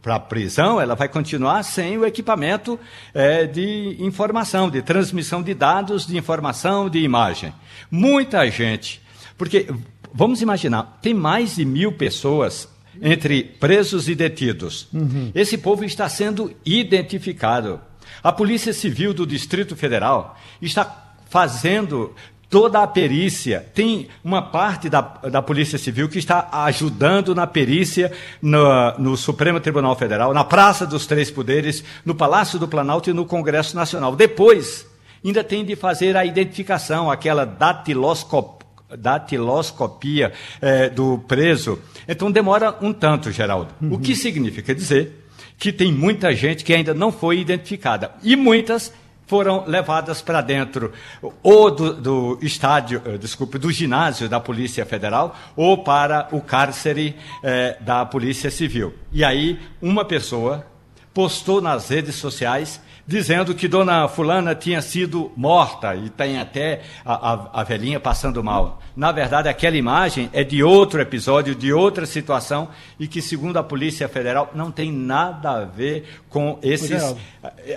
para a prisão, ela vai continuar sem o equipamento é, de informação, de transmissão de dados, de informação, de imagem. Muita gente, porque vamos imaginar, tem mais de mil pessoas entre presos e detidos. Uhum. Esse povo está sendo identificado. A Polícia Civil do Distrito Federal está fazendo toda a perícia. Tem uma parte da, da Polícia Civil que está ajudando na perícia no, no, Supremo Tribunal Federal, na Praça dos Três Poderes, no Palácio do Planalto e no Congresso Nacional. Depois, ainda tem de fazer a identificação, aquela datiloscopia datiloscopia é, do preso. Então demora um tanto, Geraldo. Uhum. O que significa dizer que tem muita gente que ainda não foi identificada. E muitas foram levadas para dentro ou do, do, estádio, eh, desculpe, do ginásio da Polícia Federal ou para o cárcere eh, da Polícia Civil. E aí uma pessoa postou nas redes sociais dizendo que dona Fulana tinha sido morta e tem até a, a, a, velhinha passando mal. Na verdade, aquela imagem é de outro episódio, de outra situação e que, segundo a Polícia Federal, não tem nada a ver com esses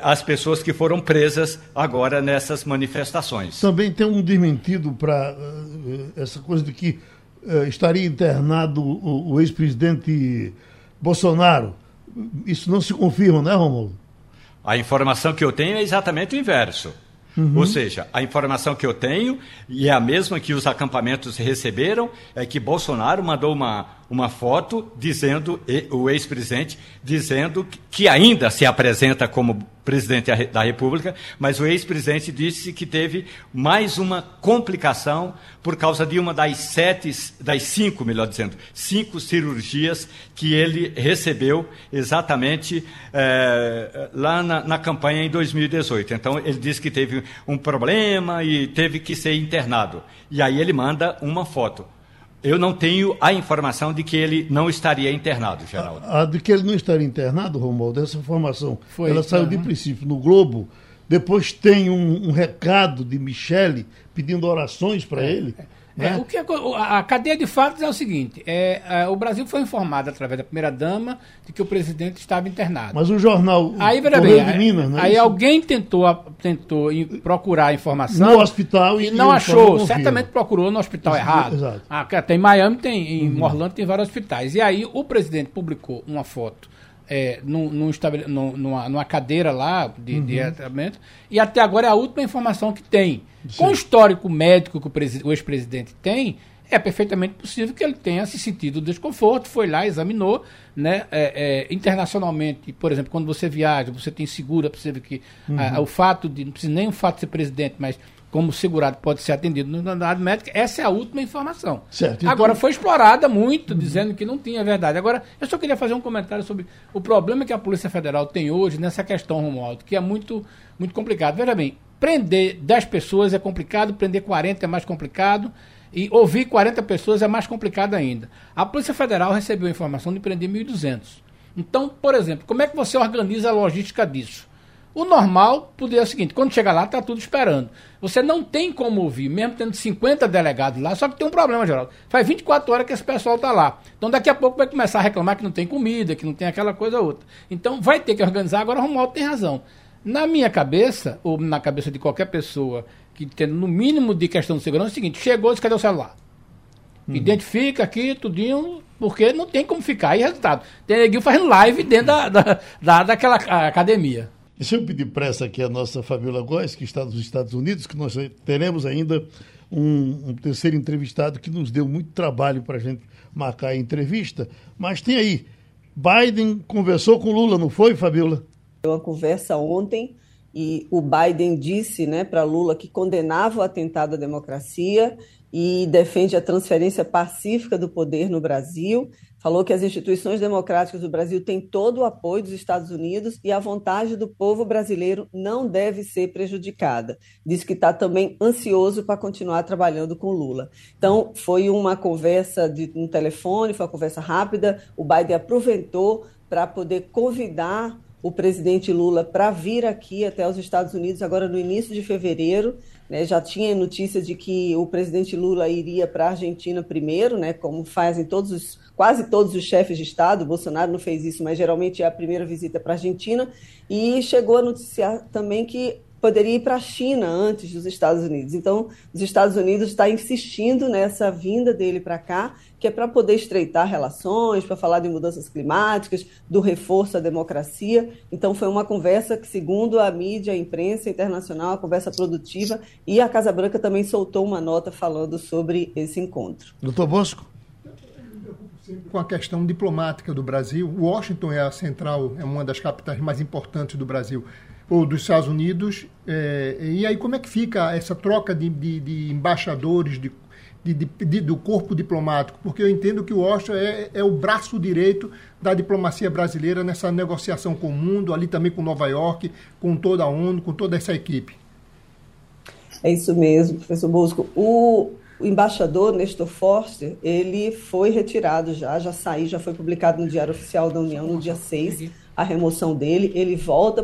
as pessoas que foram presas agora nessas manifestações. Também tem um desmentido para uh, eh, essa coisa de que uh, estaria internado o, o ex-presidente Bolsonaro. Isso não se confirma, né, Romulo? A informação que eu tenho é exatamente o inverso. Uhum. Ou seja, a informação que eu tenho, e é a mesma que os acampamentos receberam, é que Bolsonaro mandou uma, uma foto dizendo, o ex-presidente, dizendo que ainda se apresenta como presidente da República, mas o ex-presidente disse que teve mais uma complicação por causa de uma das sete, das cinco, melhor dizendo, cinco cirurgias que ele recebeu exatamente é, lá na, na campanha em 2018. Então ele disse que teve um problema e teve que ser internado. E aí ele manda uma foto. Eu não tenho a informação de que ele não estaria internado, Geraldo. A, a de que ele não estaria internado, Romualdo, essa informação, Foi, ela saiu de princípio no Globo, depois tem um, um recado de Michele pedindo orações para é, ele. É. É, o que é, a cadeia de fatos é o seguinte: é, é, o Brasil foi informado através da primeira dama de que o presidente estava internado. Mas o jornal aí, bem, de Minas, não é aí isso? alguém tentou, tentou procurar a informação no hospital e, e não achou. Certamente procurou no hospital errado. Exato. Ah, tem em Miami, tem em uhum. Orlando tem vários hospitais. E aí o presidente publicou uma foto é, num, num numa, numa, cadeira lá de, uhum. de tratamento, e até agora é a última informação que tem. Sim. Com o histórico médico que o, o ex-presidente tem, é perfeitamente possível que ele tenha se sentido desconforto, foi lá, examinou, né? É, é, internacionalmente, por exemplo, quando você viaja, você tem seguro, é possível que uhum. a, o fato de, não precisa nem o fato de ser presidente, mas como segurado pode ser atendido no unidade médica, essa é a última informação. Certo. Então... Agora, foi explorada muito, uhum. dizendo que não tinha verdade. Agora, eu só queria fazer um comentário sobre o problema que a Polícia Federal tem hoje nessa questão, Romualdo, que é muito, muito complicado. Veja bem, prender 10 pessoas é complicado, prender 40 é mais complicado, e ouvir 40 pessoas é mais complicado ainda. A Polícia Federal recebeu a informação de prender 1.200. Então, por exemplo, como é que você organiza a logística disso? O normal poderia ser o seguinte: quando chegar lá, está tudo esperando. Você não tem como ouvir, mesmo tendo 50 delegados lá, só que tem um problema, Geraldo. Faz 24 horas que esse pessoal está lá. Então daqui a pouco vai começar a reclamar que não tem comida, que não tem aquela coisa ou outra. Então vai ter que organizar. Agora o Romualdo tem razão. Na minha cabeça, ou na cabeça de qualquer pessoa que tem no mínimo de questão de segurança, é o seguinte: chegou, cadê o celular? Hum. Identifica aqui, tudinho, porque não tem como ficar. E resultado, tem neguinho fazendo live dentro da, da, da, daquela academia. Deixa eu pedir pressa aqui a nossa Fabiola Góes, que está nos Estados Unidos, que nós teremos ainda um, um terceiro entrevistado que nos deu muito trabalho para a gente marcar a entrevista. Mas tem aí, Biden conversou com Lula, não foi, Fabiola? Uma conversa ontem e o Biden disse né, para Lula que condenava o atentado à democracia e defende a transferência pacífica do poder no Brasil falou que as instituições democráticas do Brasil têm todo o apoio dos Estados Unidos e a vontade do povo brasileiro não deve ser prejudicada. Diz que está também ansioso para continuar trabalhando com Lula. Então, foi uma conversa de um telefone, foi uma conversa rápida. O Biden aproveitou para poder convidar o presidente Lula para vir aqui até os Estados Unidos agora no início de fevereiro. Né, já tinha notícia de que o presidente Lula iria para a Argentina primeiro, né, como fazem todos os, quase todos os chefes de Estado. O Bolsonaro não fez isso, mas geralmente é a primeira visita para a Argentina. E chegou a noticiar também que poderia ir para a China antes dos Estados Unidos. Então, os Estados Unidos está insistindo nessa vinda dele para cá, que é para poder estreitar relações, para falar de mudanças climáticas, do reforço à democracia. Então, foi uma conversa que, segundo a mídia, a imprensa internacional, uma conversa produtiva, e a Casa Branca também soltou uma nota falando sobre esse encontro. Doutor Bosco? Com a questão diplomática do Brasil. Washington é a central, é uma das capitais mais importantes do Brasil ou dos Estados Unidos. É, e aí como é que fica essa troca de, de, de embaixadores, de, de, do corpo diplomático? Porque eu entendo que o Washington é, é, o braço direito da diplomacia brasileira nessa negociação com o mundo, ali também com Nova York, com toda a ONU, com toda essa equipe. É isso mesmo, professor Bosco. O, o embaixador Nestor Forster, ele foi retirado já, já saiu, já foi publicado no Diário Oficial da União no dia 6, a remoção dele. Ele volta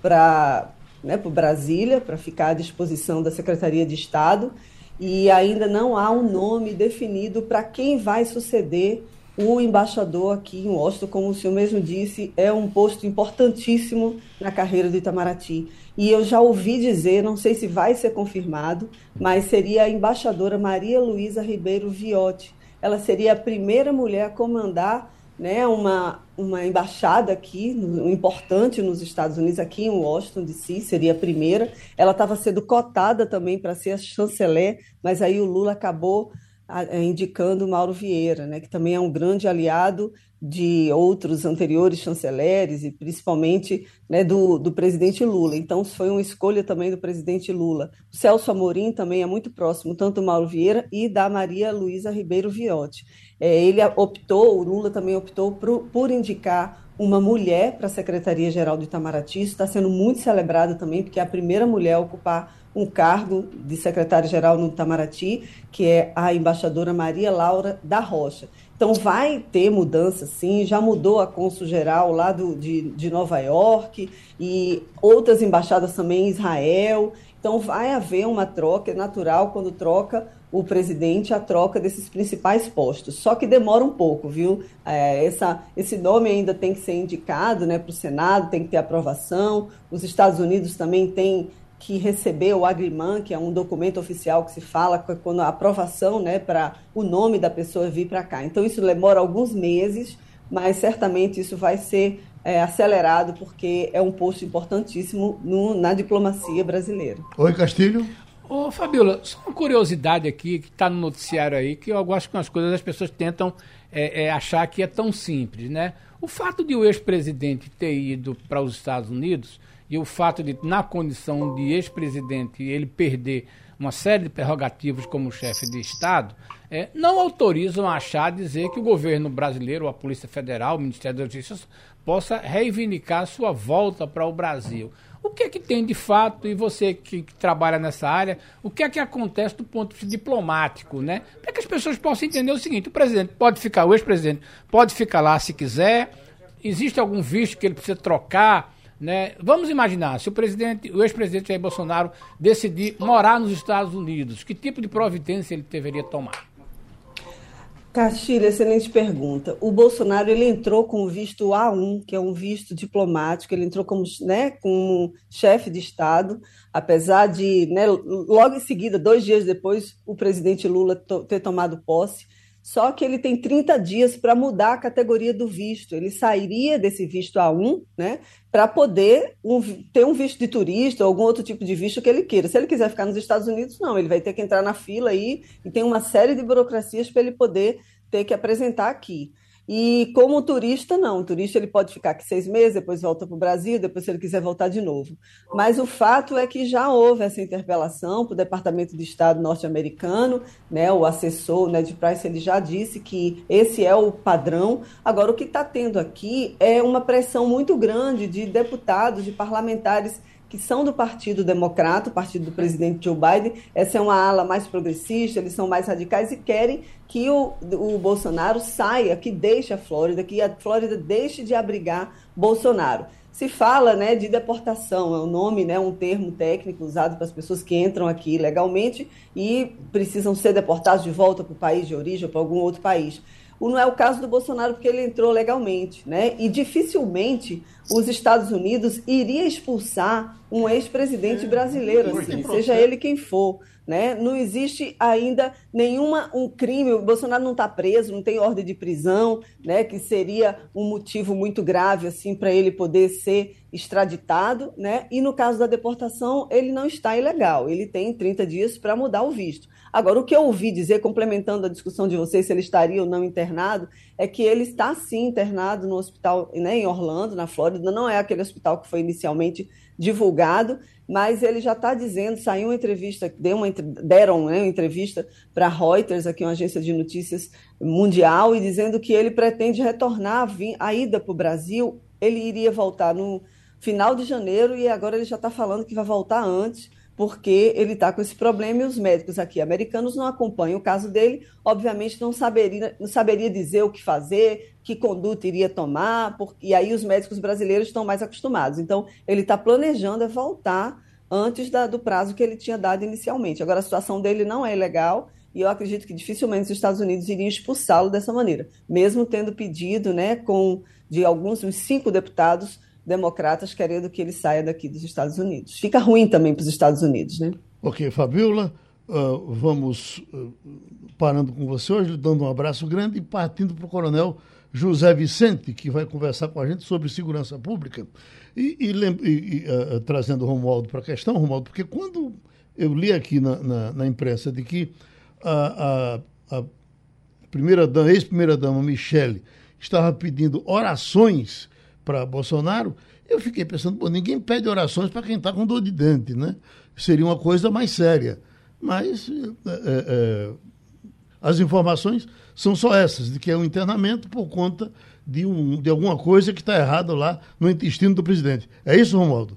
para né, Brasília, para ficar à disposição da Secretaria de Estado, e ainda não há um nome definido para quem vai suceder o embaixador aqui em Washington, como o senhor mesmo disse, é um posto importantíssimo na carreira do Itamaraty. E eu já ouvi dizer, não sei se vai ser confirmado, mas seria a embaixadora Maria Luísa Ribeiro Viotti. Ela seria a primeira mulher a comandar né, uma, uma embaixada aqui, no, importante nos Estados Unidos, aqui em Washington, D.C., seria a primeira. Ela estava sendo cotada também para ser a chanceler, mas aí o Lula acabou indicando Mauro Vieira, né, que também é um grande aliado de outros anteriores chanceleres e principalmente né, do, do presidente Lula. Então, foi uma escolha também do presidente Lula. O Celso Amorim também é muito próximo, tanto do Mauro Vieira e da Maria Luísa Ribeiro Viotti. É, ele optou, o Lula também optou por, por indicar uma mulher para a Secretaria-Geral do Itamaraty. Isso está sendo muito celebrado também, porque é a primeira mulher a ocupar um cargo de secretária-geral no Itamaraty, que é a embaixadora Maria Laura da Rocha. Então vai ter mudança, sim. Já mudou a cônsul-geral lá do, de, de Nova York e outras embaixadas também em Israel. Então vai haver uma troca, é natural quando troca o presidente a troca desses principais postos. Só que demora um pouco, viu? É, essa, esse nome ainda tem que ser indicado né, para o Senado, tem que ter aprovação. Os Estados Unidos também têm que receber o Agriman, que é um documento oficial que se fala quando a aprovação né, para o nome da pessoa vir para cá. Então isso demora alguns meses, mas certamente isso vai ser é, acelerado porque é um posto importantíssimo no, na diplomacia brasileira. Oi, Castilho. Ô, Fabiola, só uma curiosidade aqui que está no noticiário aí, que eu gosto que as coisas as pessoas tentam é, é, achar que é tão simples, né? O fato de o ex-presidente ter ido para os Estados Unidos, e o fato de, na condição de ex-presidente, ele perder uma série de prerrogativas como chefe de Estado, é, não autorizam a achar dizer que o governo brasileiro, a Polícia Federal, o Ministério da Justiça, possa reivindicar sua volta para o Brasil. O que é que tem de fato, e você que, que, trabalha nessa área, o que é que acontece do ponto de vista diplomático, né? Para que as pessoas possam entender o seguinte, o presidente pode ficar, o ex-presidente pode ficar lá se quiser, existe algum visto que ele precisa trocar, né? Vamos imaginar, se o presidente, o ex-presidente Jair Bolsonaro decidir morar nos Estados Unidos, que tipo de providência ele deveria tomar? Castilho, excelente pergunta. O Bolsonaro ele entrou com o visto A1, que é um visto diplomático, ele entrou como, né, como chefe de Estado, apesar de, né, logo em seguida, dois dias depois, o presidente Lula ter tomado posse. Só que ele tem 30 dias para mudar a categoria do visto. Ele sairia desse visto A1, né, para poder um, ter um visto de turista ou algum outro tipo de visto que ele queira. Se ele quiser ficar nos Estados Unidos, não, ele vai ter que entrar na fila aí e tem uma série de burocracias para ele poder ter que apresentar aqui. E como turista, não. O turista ele pode ficar aqui seis meses, depois volta para o Brasil, depois, se ele quiser voltar de novo. Mas o fato é que já houve essa interpelação para o Departamento de Estado norte-americano, né? o assessor o Ned Price ele já disse que esse é o padrão. Agora, o que está tendo aqui é uma pressão muito grande de deputados, de parlamentares que são do Partido Democrata, o partido do presidente Joe Biden. Essa é uma ala mais progressista, eles são mais radicais e querem que o, o Bolsonaro saia, que deixe a Flórida, que a Flórida deixe de abrigar Bolsonaro. Se fala né, de deportação, é um nome, né, um termo técnico usado para as pessoas que entram aqui legalmente e precisam ser deportados de volta para o país de origem ou para algum outro país. Não é o caso do Bolsonaro, porque ele entrou legalmente, né? E dificilmente os Estados Unidos iria expulsar um ex-presidente brasileiro, assim, seja ele quem for. Né? Não existe ainda nenhuma um crime. O Bolsonaro não está preso, não tem ordem de prisão, né? Que seria um motivo muito grave assim para ele poder ser extraditado, né? E no caso da deportação, ele não está ilegal. Ele tem 30 dias para mudar o visto. Agora, o que eu ouvi dizer, complementando a discussão de vocês, se ele estaria ou não internado, é que ele está sim internado no hospital né, em Orlando, na Flórida. Não é aquele hospital que foi inicialmente divulgado, mas ele já está dizendo, saiu uma entrevista, deu uma, deram né, uma entrevista para Reuters, aqui uma agência de notícias mundial, e dizendo que ele pretende retornar a, a ida para o Brasil. Ele iria voltar no final de janeiro e agora ele já está falando que vai voltar antes porque ele está com esse problema e os médicos aqui americanos não acompanham o caso dele, obviamente não saberia, não saberia dizer o que fazer, que conduta iria tomar, porque, e aí os médicos brasileiros estão mais acostumados. Então, ele está planejando é voltar antes da, do prazo que ele tinha dado inicialmente. Agora, a situação dele não é legal, e eu acredito que dificilmente os Estados Unidos iriam expulsá-lo dessa maneira, mesmo tendo pedido né, com de alguns, uns cinco deputados, democratas querendo que ele saia daqui dos Estados Unidos. Fica ruim também para os Estados Unidos, né? Ok, Fabiola, uh, vamos uh, parando com você hoje, dando um abraço grande e partindo para o coronel José Vicente, que vai conversar com a gente sobre segurança pública. E, e, e uh, trazendo o Romualdo para a questão, Romualdo, porque quando eu li aqui na, na, na imprensa de que a, a, a primeira ex-primeira-dama Michele estava pedindo orações para Bolsonaro, eu fiquei pensando, pô, ninguém pede orações para quem está com dor de dente, né? Seria uma coisa mais séria. Mas é, é, é, as informações são só essas, de que é um internamento por conta de, um, de alguma coisa que está errada lá no intestino do presidente. É isso, Romualdo?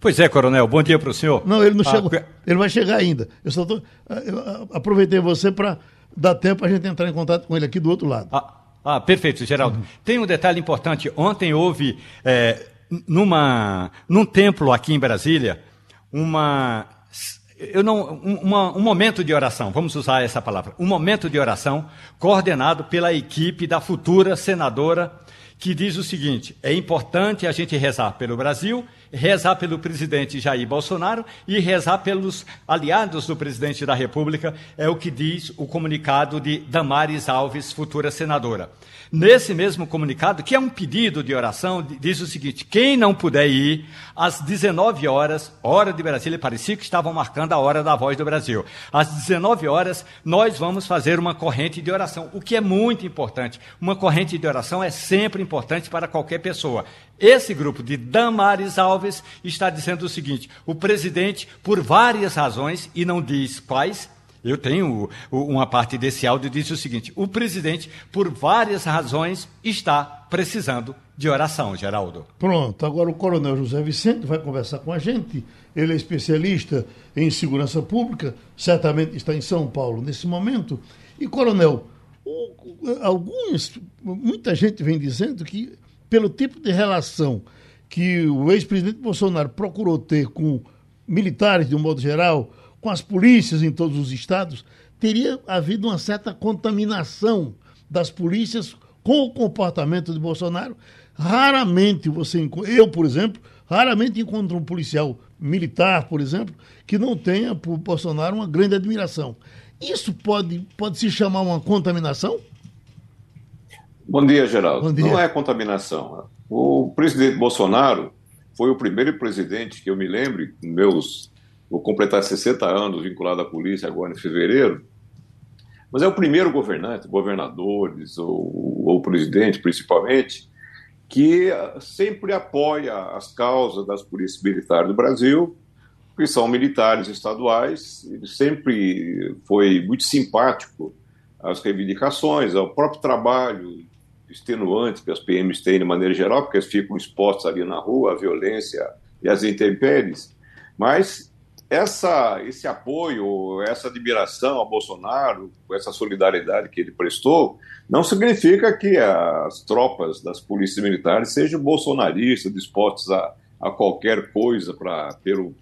Pois é, coronel. Bom dia para o senhor. Não, ele não ah, chegou. Ele vai chegar ainda. Eu só tô, eu aproveitei você para dar tempo a gente entrar em contato com ele aqui do outro lado. Ah, ah, perfeito, Geraldo. Uhum. Tem um detalhe importante. Ontem houve, é, numa, num templo aqui em Brasília, uma, eu não, uma, um momento de oração, vamos usar essa palavra, um momento de oração coordenado pela equipe da futura senadora, que diz o seguinte: é importante a gente rezar pelo Brasil rezar pelo presidente Jair Bolsonaro e rezar pelos aliados do presidente da República, é o que diz o comunicado de Damares Alves, futura senadora. Nesse mesmo comunicado, que é um pedido de oração, diz o seguinte: quem não puder ir às 19 horas, hora de Brasília, parecia que estavam marcando a hora da voz do Brasil. Às 19 horas, nós vamos fazer uma corrente de oração, o que é muito importante. Uma corrente de oração é sempre importante para qualquer pessoa. Esse grupo de Damares Alves está dizendo o seguinte: o presidente, por várias razões, e não diz quais, eu tenho uma parte desse áudio diz o seguinte: o presidente, por várias razões, está precisando de oração, Geraldo. Pronto, agora o coronel José Vicente vai conversar com a gente. Ele é especialista em segurança pública, certamente está em São Paulo nesse momento. E, coronel, alguns, muita gente vem dizendo que, pelo tipo de relação que o ex-presidente Bolsonaro procurou ter com militares, de um modo geral, com as polícias em todos os estados, teria havido uma certa contaminação das polícias com o comportamento de Bolsonaro. Raramente você encontra, eu, por exemplo, raramente encontro um policial militar, por exemplo, que não tenha por Bolsonaro uma grande admiração. Isso pode, pode se chamar uma contaminação? Bom dia, Geraldo. Bom dia. Não é contaminação. O presidente Bolsonaro foi o primeiro presidente que eu me lembre, meus vou completar 60 anos vinculado à polícia agora em fevereiro, mas é o primeiro governante, governadores ou, ou presidente principalmente, que sempre apoia as causas das polícias militares do Brasil, que são militares estaduais, ele sempre foi muito simpático às reivindicações, ao próprio trabalho extenuante que as PMs têm de maneira geral, porque eles ficam expostos ali na rua à violência e às intempéries, mas essa, esse apoio, essa admiração a Bolsonaro, essa solidariedade que ele prestou, não significa que as tropas das polícias militares sejam bolsonaristas, dispostas a, a qualquer coisa pra, pelo,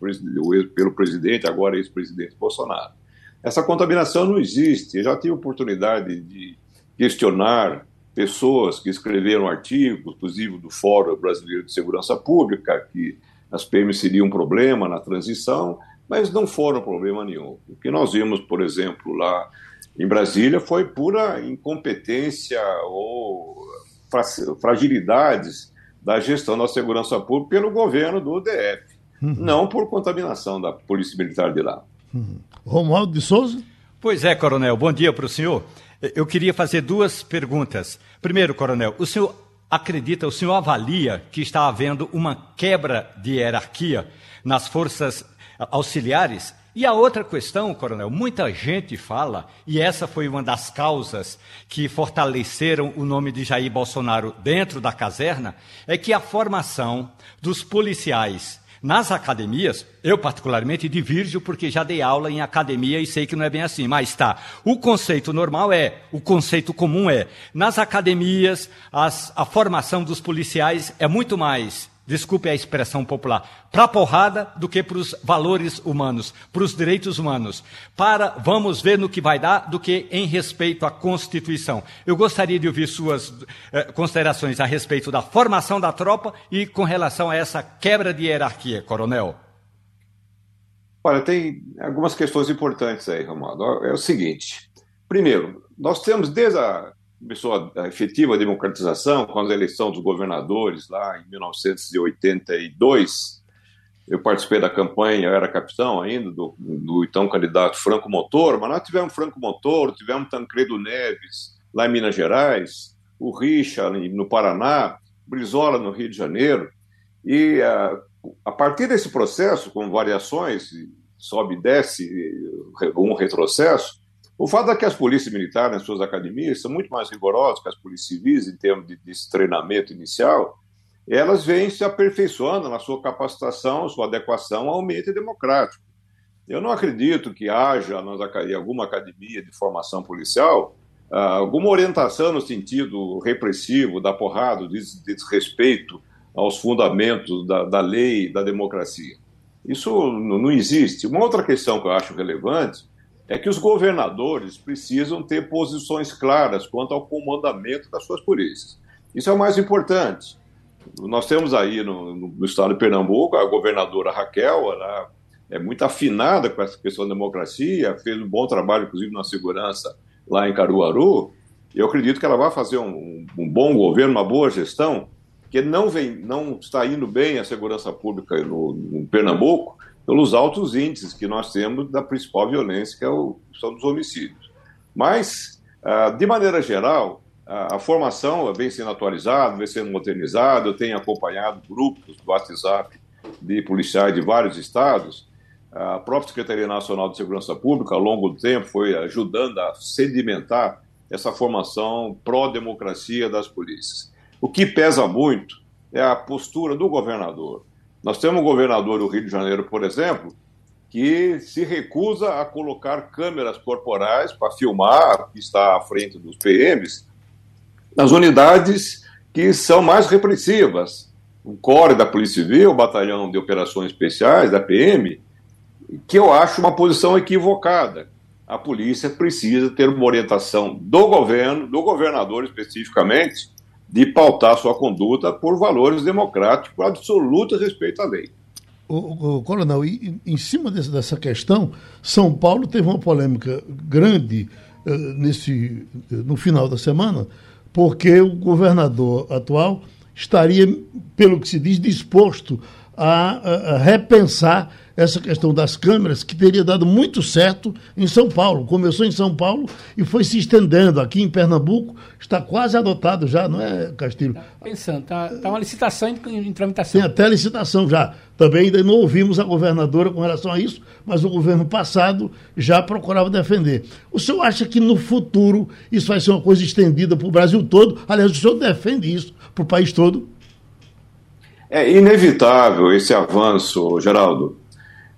pelo presidente, agora ex-presidente Bolsonaro. Essa contaminação não existe. Eu já tive oportunidade de questionar pessoas que escreveram artigos, inclusive do Fórum Brasileiro de Segurança Pública, que as PMs seriam um problema na transição mas não foram problema nenhum. O que nós vimos, por exemplo, lá em Brasília foi pura incompetência ou fragilidades da gestão da segurança pública pelo governo do DF, uhum. não por contaminação da Polícia Militar de lá. Uhum. Romualdo de Souza? Pois é, coronel. Bom dia para o senhor. Eu queria fazer duas perguntas. Primeiro, coronel, o senhor acredita, o senhor avalia que está havendo uma quebra de hierarquia nas forças auxiliares. E a outra questão, coronel, muita gente fala, e essa foi uma das causas que fortaleceram o nome de Jair Bolsonaro dentro da caserna, é que a formação dos policiais nas academias, eu particularmente divirjo porque já dei aula em academia e sei que não é bem assim, mas tá. O conceito normal é, o conceito comum é, nas academias, as, a formação dos policiais é muito mais desculpe a expressão popular, para a porrada do que para os valores humanos, para os direitos humanos, para vamos ver no que vai dar do que em respeito à Constituição. Eu gostaria de ouvir suas eh, considerações a respeito da formação da tropa e com relação a essa quebra de hierarquia, coronel. Olha, tem algumas questões importantes aí, Romualdo. É o seguinte: primeiro, nós temos desde a começou a, efetiva democratização com a eleição dos governadores lá em 1982. Eu participei da campanha, eu era capitão ainda do, do então candidato Franco Montoro, mas nós tivemos Franco Montoro, tivemos Tancredo Neves lá em Minas Gerais, o Richa no Paraná, Brizola no Rio de Janeiro. E a, a partir desse processo, com variações, sobe e desce, um retrocesso, o fato é que as polícias militares, nas suas academias, são muito mais rigorosas que as polícias civis em termos de, de treinamento inicial, elas vêm se aperfeiçoando na sua capacitação, sua adequação ao ambiente democrático. Eu não acredito que haja em alguma academia de formação policial ah, alguma orientação no sentido repressivo, da porrada, de desrespeito aos fundamentos da, da lei, da democracia. Isso não existe. Uma outra questão que eu acho relevante é que os governadores precisam ter posições claras quanto ao comandamento das suas polícias. Isso é o mais importante. Nós temos aí no, no estado de Pernambuco a governadora Raquel, ela é muito afinada com essa questão da democracia, fez um bom trabalho, inclusive, na segurança lá em Caruaru. Eu acredito que ela vai fazer um, um bom governo, uma boa gestão, que não, vem, não está indo bem a segurança pública no, no Pernambuco, pelos altos índices que nós temos da principal violência, que é o, são dos homicídios. Mas, ah, de maneira geral, a formação vem sendo atualizada, vem sendo modernizada. Eu tenho acompanhado grupos do WhatsApp de policiais de vários estados. A própria Secretaria Nacional de Segurança Pública, ao longo do tempo, foi ajudando a sedimentar essa formação pró-democracia das polícias. O que pesa muito é a postura do governador. Nós temos um governador do Rio de Janeiro, por exemplo, que se recusa a colocar câmeras corporais para filmar que está à frente dos PMs nas unidades que são mais repressivas. O CORE da Polícia Civil, o Batalhão de Operações Especiais, da PM, que eu acho uma posição equivocada. A polícia precisa ter uma orientação do governo, do governador especificamente, de pautar sua conduta por valores democráticos, por absoluto respeito à lei. O, o, coronel, e, em cima desse, dessa questão, São Paulo teve uma polêmica grande uh, nesse, no final da semana, porque o governador atual estaria, pelo que se diz, disposto a, a, repensar essa questão das câmeras, que teria dado muito certo em São Paulo. Começou em São Paulo e foi se estendendo. Aqui em Pernambuco está quase adotado já, não é, Castilho? Tá pensando, está tá uma licitação em, em, tramitação. Tem até licitação já. Também ainda não ouvimos a governadora com relação a isso, mas o governo passado já procurava defender. O senhor acha que no futuro isso vai ser uma coisa estendida para o Brasil todo? Aliás, o senhor defende isso para o país todo? É inevitável esse avanço, Geraldo.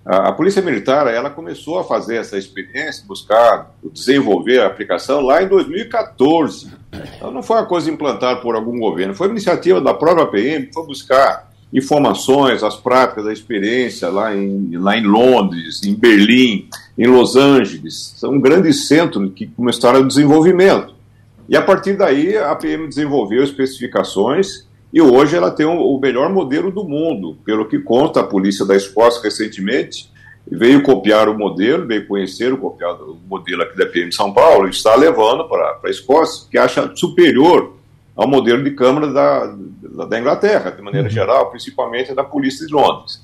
A, Polícia Militar ela começou a fazer essa experiência, buscar desenvolver a aplicação lá em 2014. Então não foi uma coisa implantada por algum governo, foi uma iniciativa da própria PM, foi buscar informações, as práticas, a experiência lá em, lá em Londres, em Berlim, em Los Angeles. São grandes centros que começaram o desenvolvimento. E a partir daí a PM desenvolveu especificações e hoje ela tem o melhor modelo do mundo. Pelo que conta a polícia da Escócia recentemente, veio copiar o modelo, veio conhecer o, copiado, o modelo aqui da PM de São Paulo e está levando para a Escócia, que acha superior ao modelo de Câmara da, da Inglaterra, de maneira uhum. geral, principalmente da Polícia de Londres.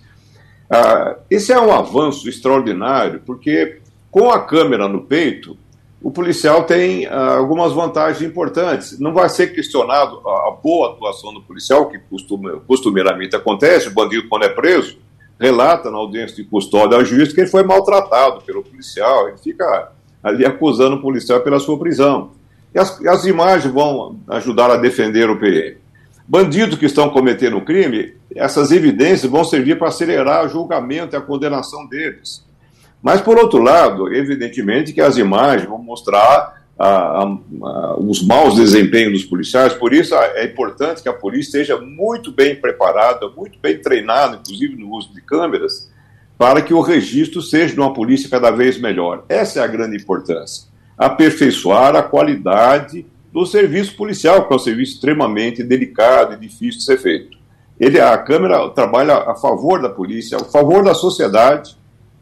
Ah, esse é um avanço extraordinário, porque com a câmera no peito, o policial tem ah, algumas vantagens importantes. Não vai ser questionado a, a boa atuação do policial, que costuma, costumeiramente acontece. O bandido, quando é preso, relata na audiência de custódia ao juiz que ele foi maltratado pelo policial. Ele fica ali acusando o policial pela sua prisão. E as, as imagens vão ajudar a defender o PM. Bandidos que estão cometendo crime, essas evidências vão servir para acelerar o julgamento e a condenação deles. Mas, por outro lado, evidentemente que as imagens vão mostrar a, a, a, os maus desempenhos dos policiais, por isso é importante que a polícia esteja muito bem preparada, muito bem treinada, inclusive no uso de câmeras, para que o registro seja de uma polícia cada vez melhor. Essa é a grande importância. Aperfeiçoar a qualidade do serviço policial, que é um serviço extremamente delicado e difícil de ser feito. Ele, a Câmara trabalha a favor da polícia, a favor da sociedade,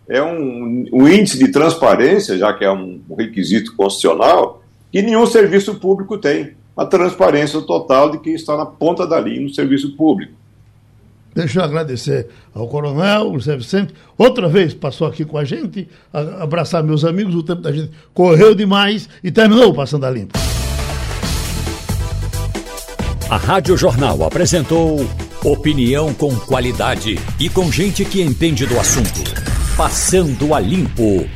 é um, um índice de transparência, já que é um requisito constitucional, que nenhum serviço público tem. A transparência total de quem está na ponta da linha no serviço público. Deixa eu agradecer ao coronel José Vicente. Outra vez passou aqui com a gente, abraçar meus amigos. O tempo da gente correu demais e terminou Passando a Limpo. A Rádio Jornal apresentou opinião com qualidade e com gente que entende do assunto. Passando a Limpo.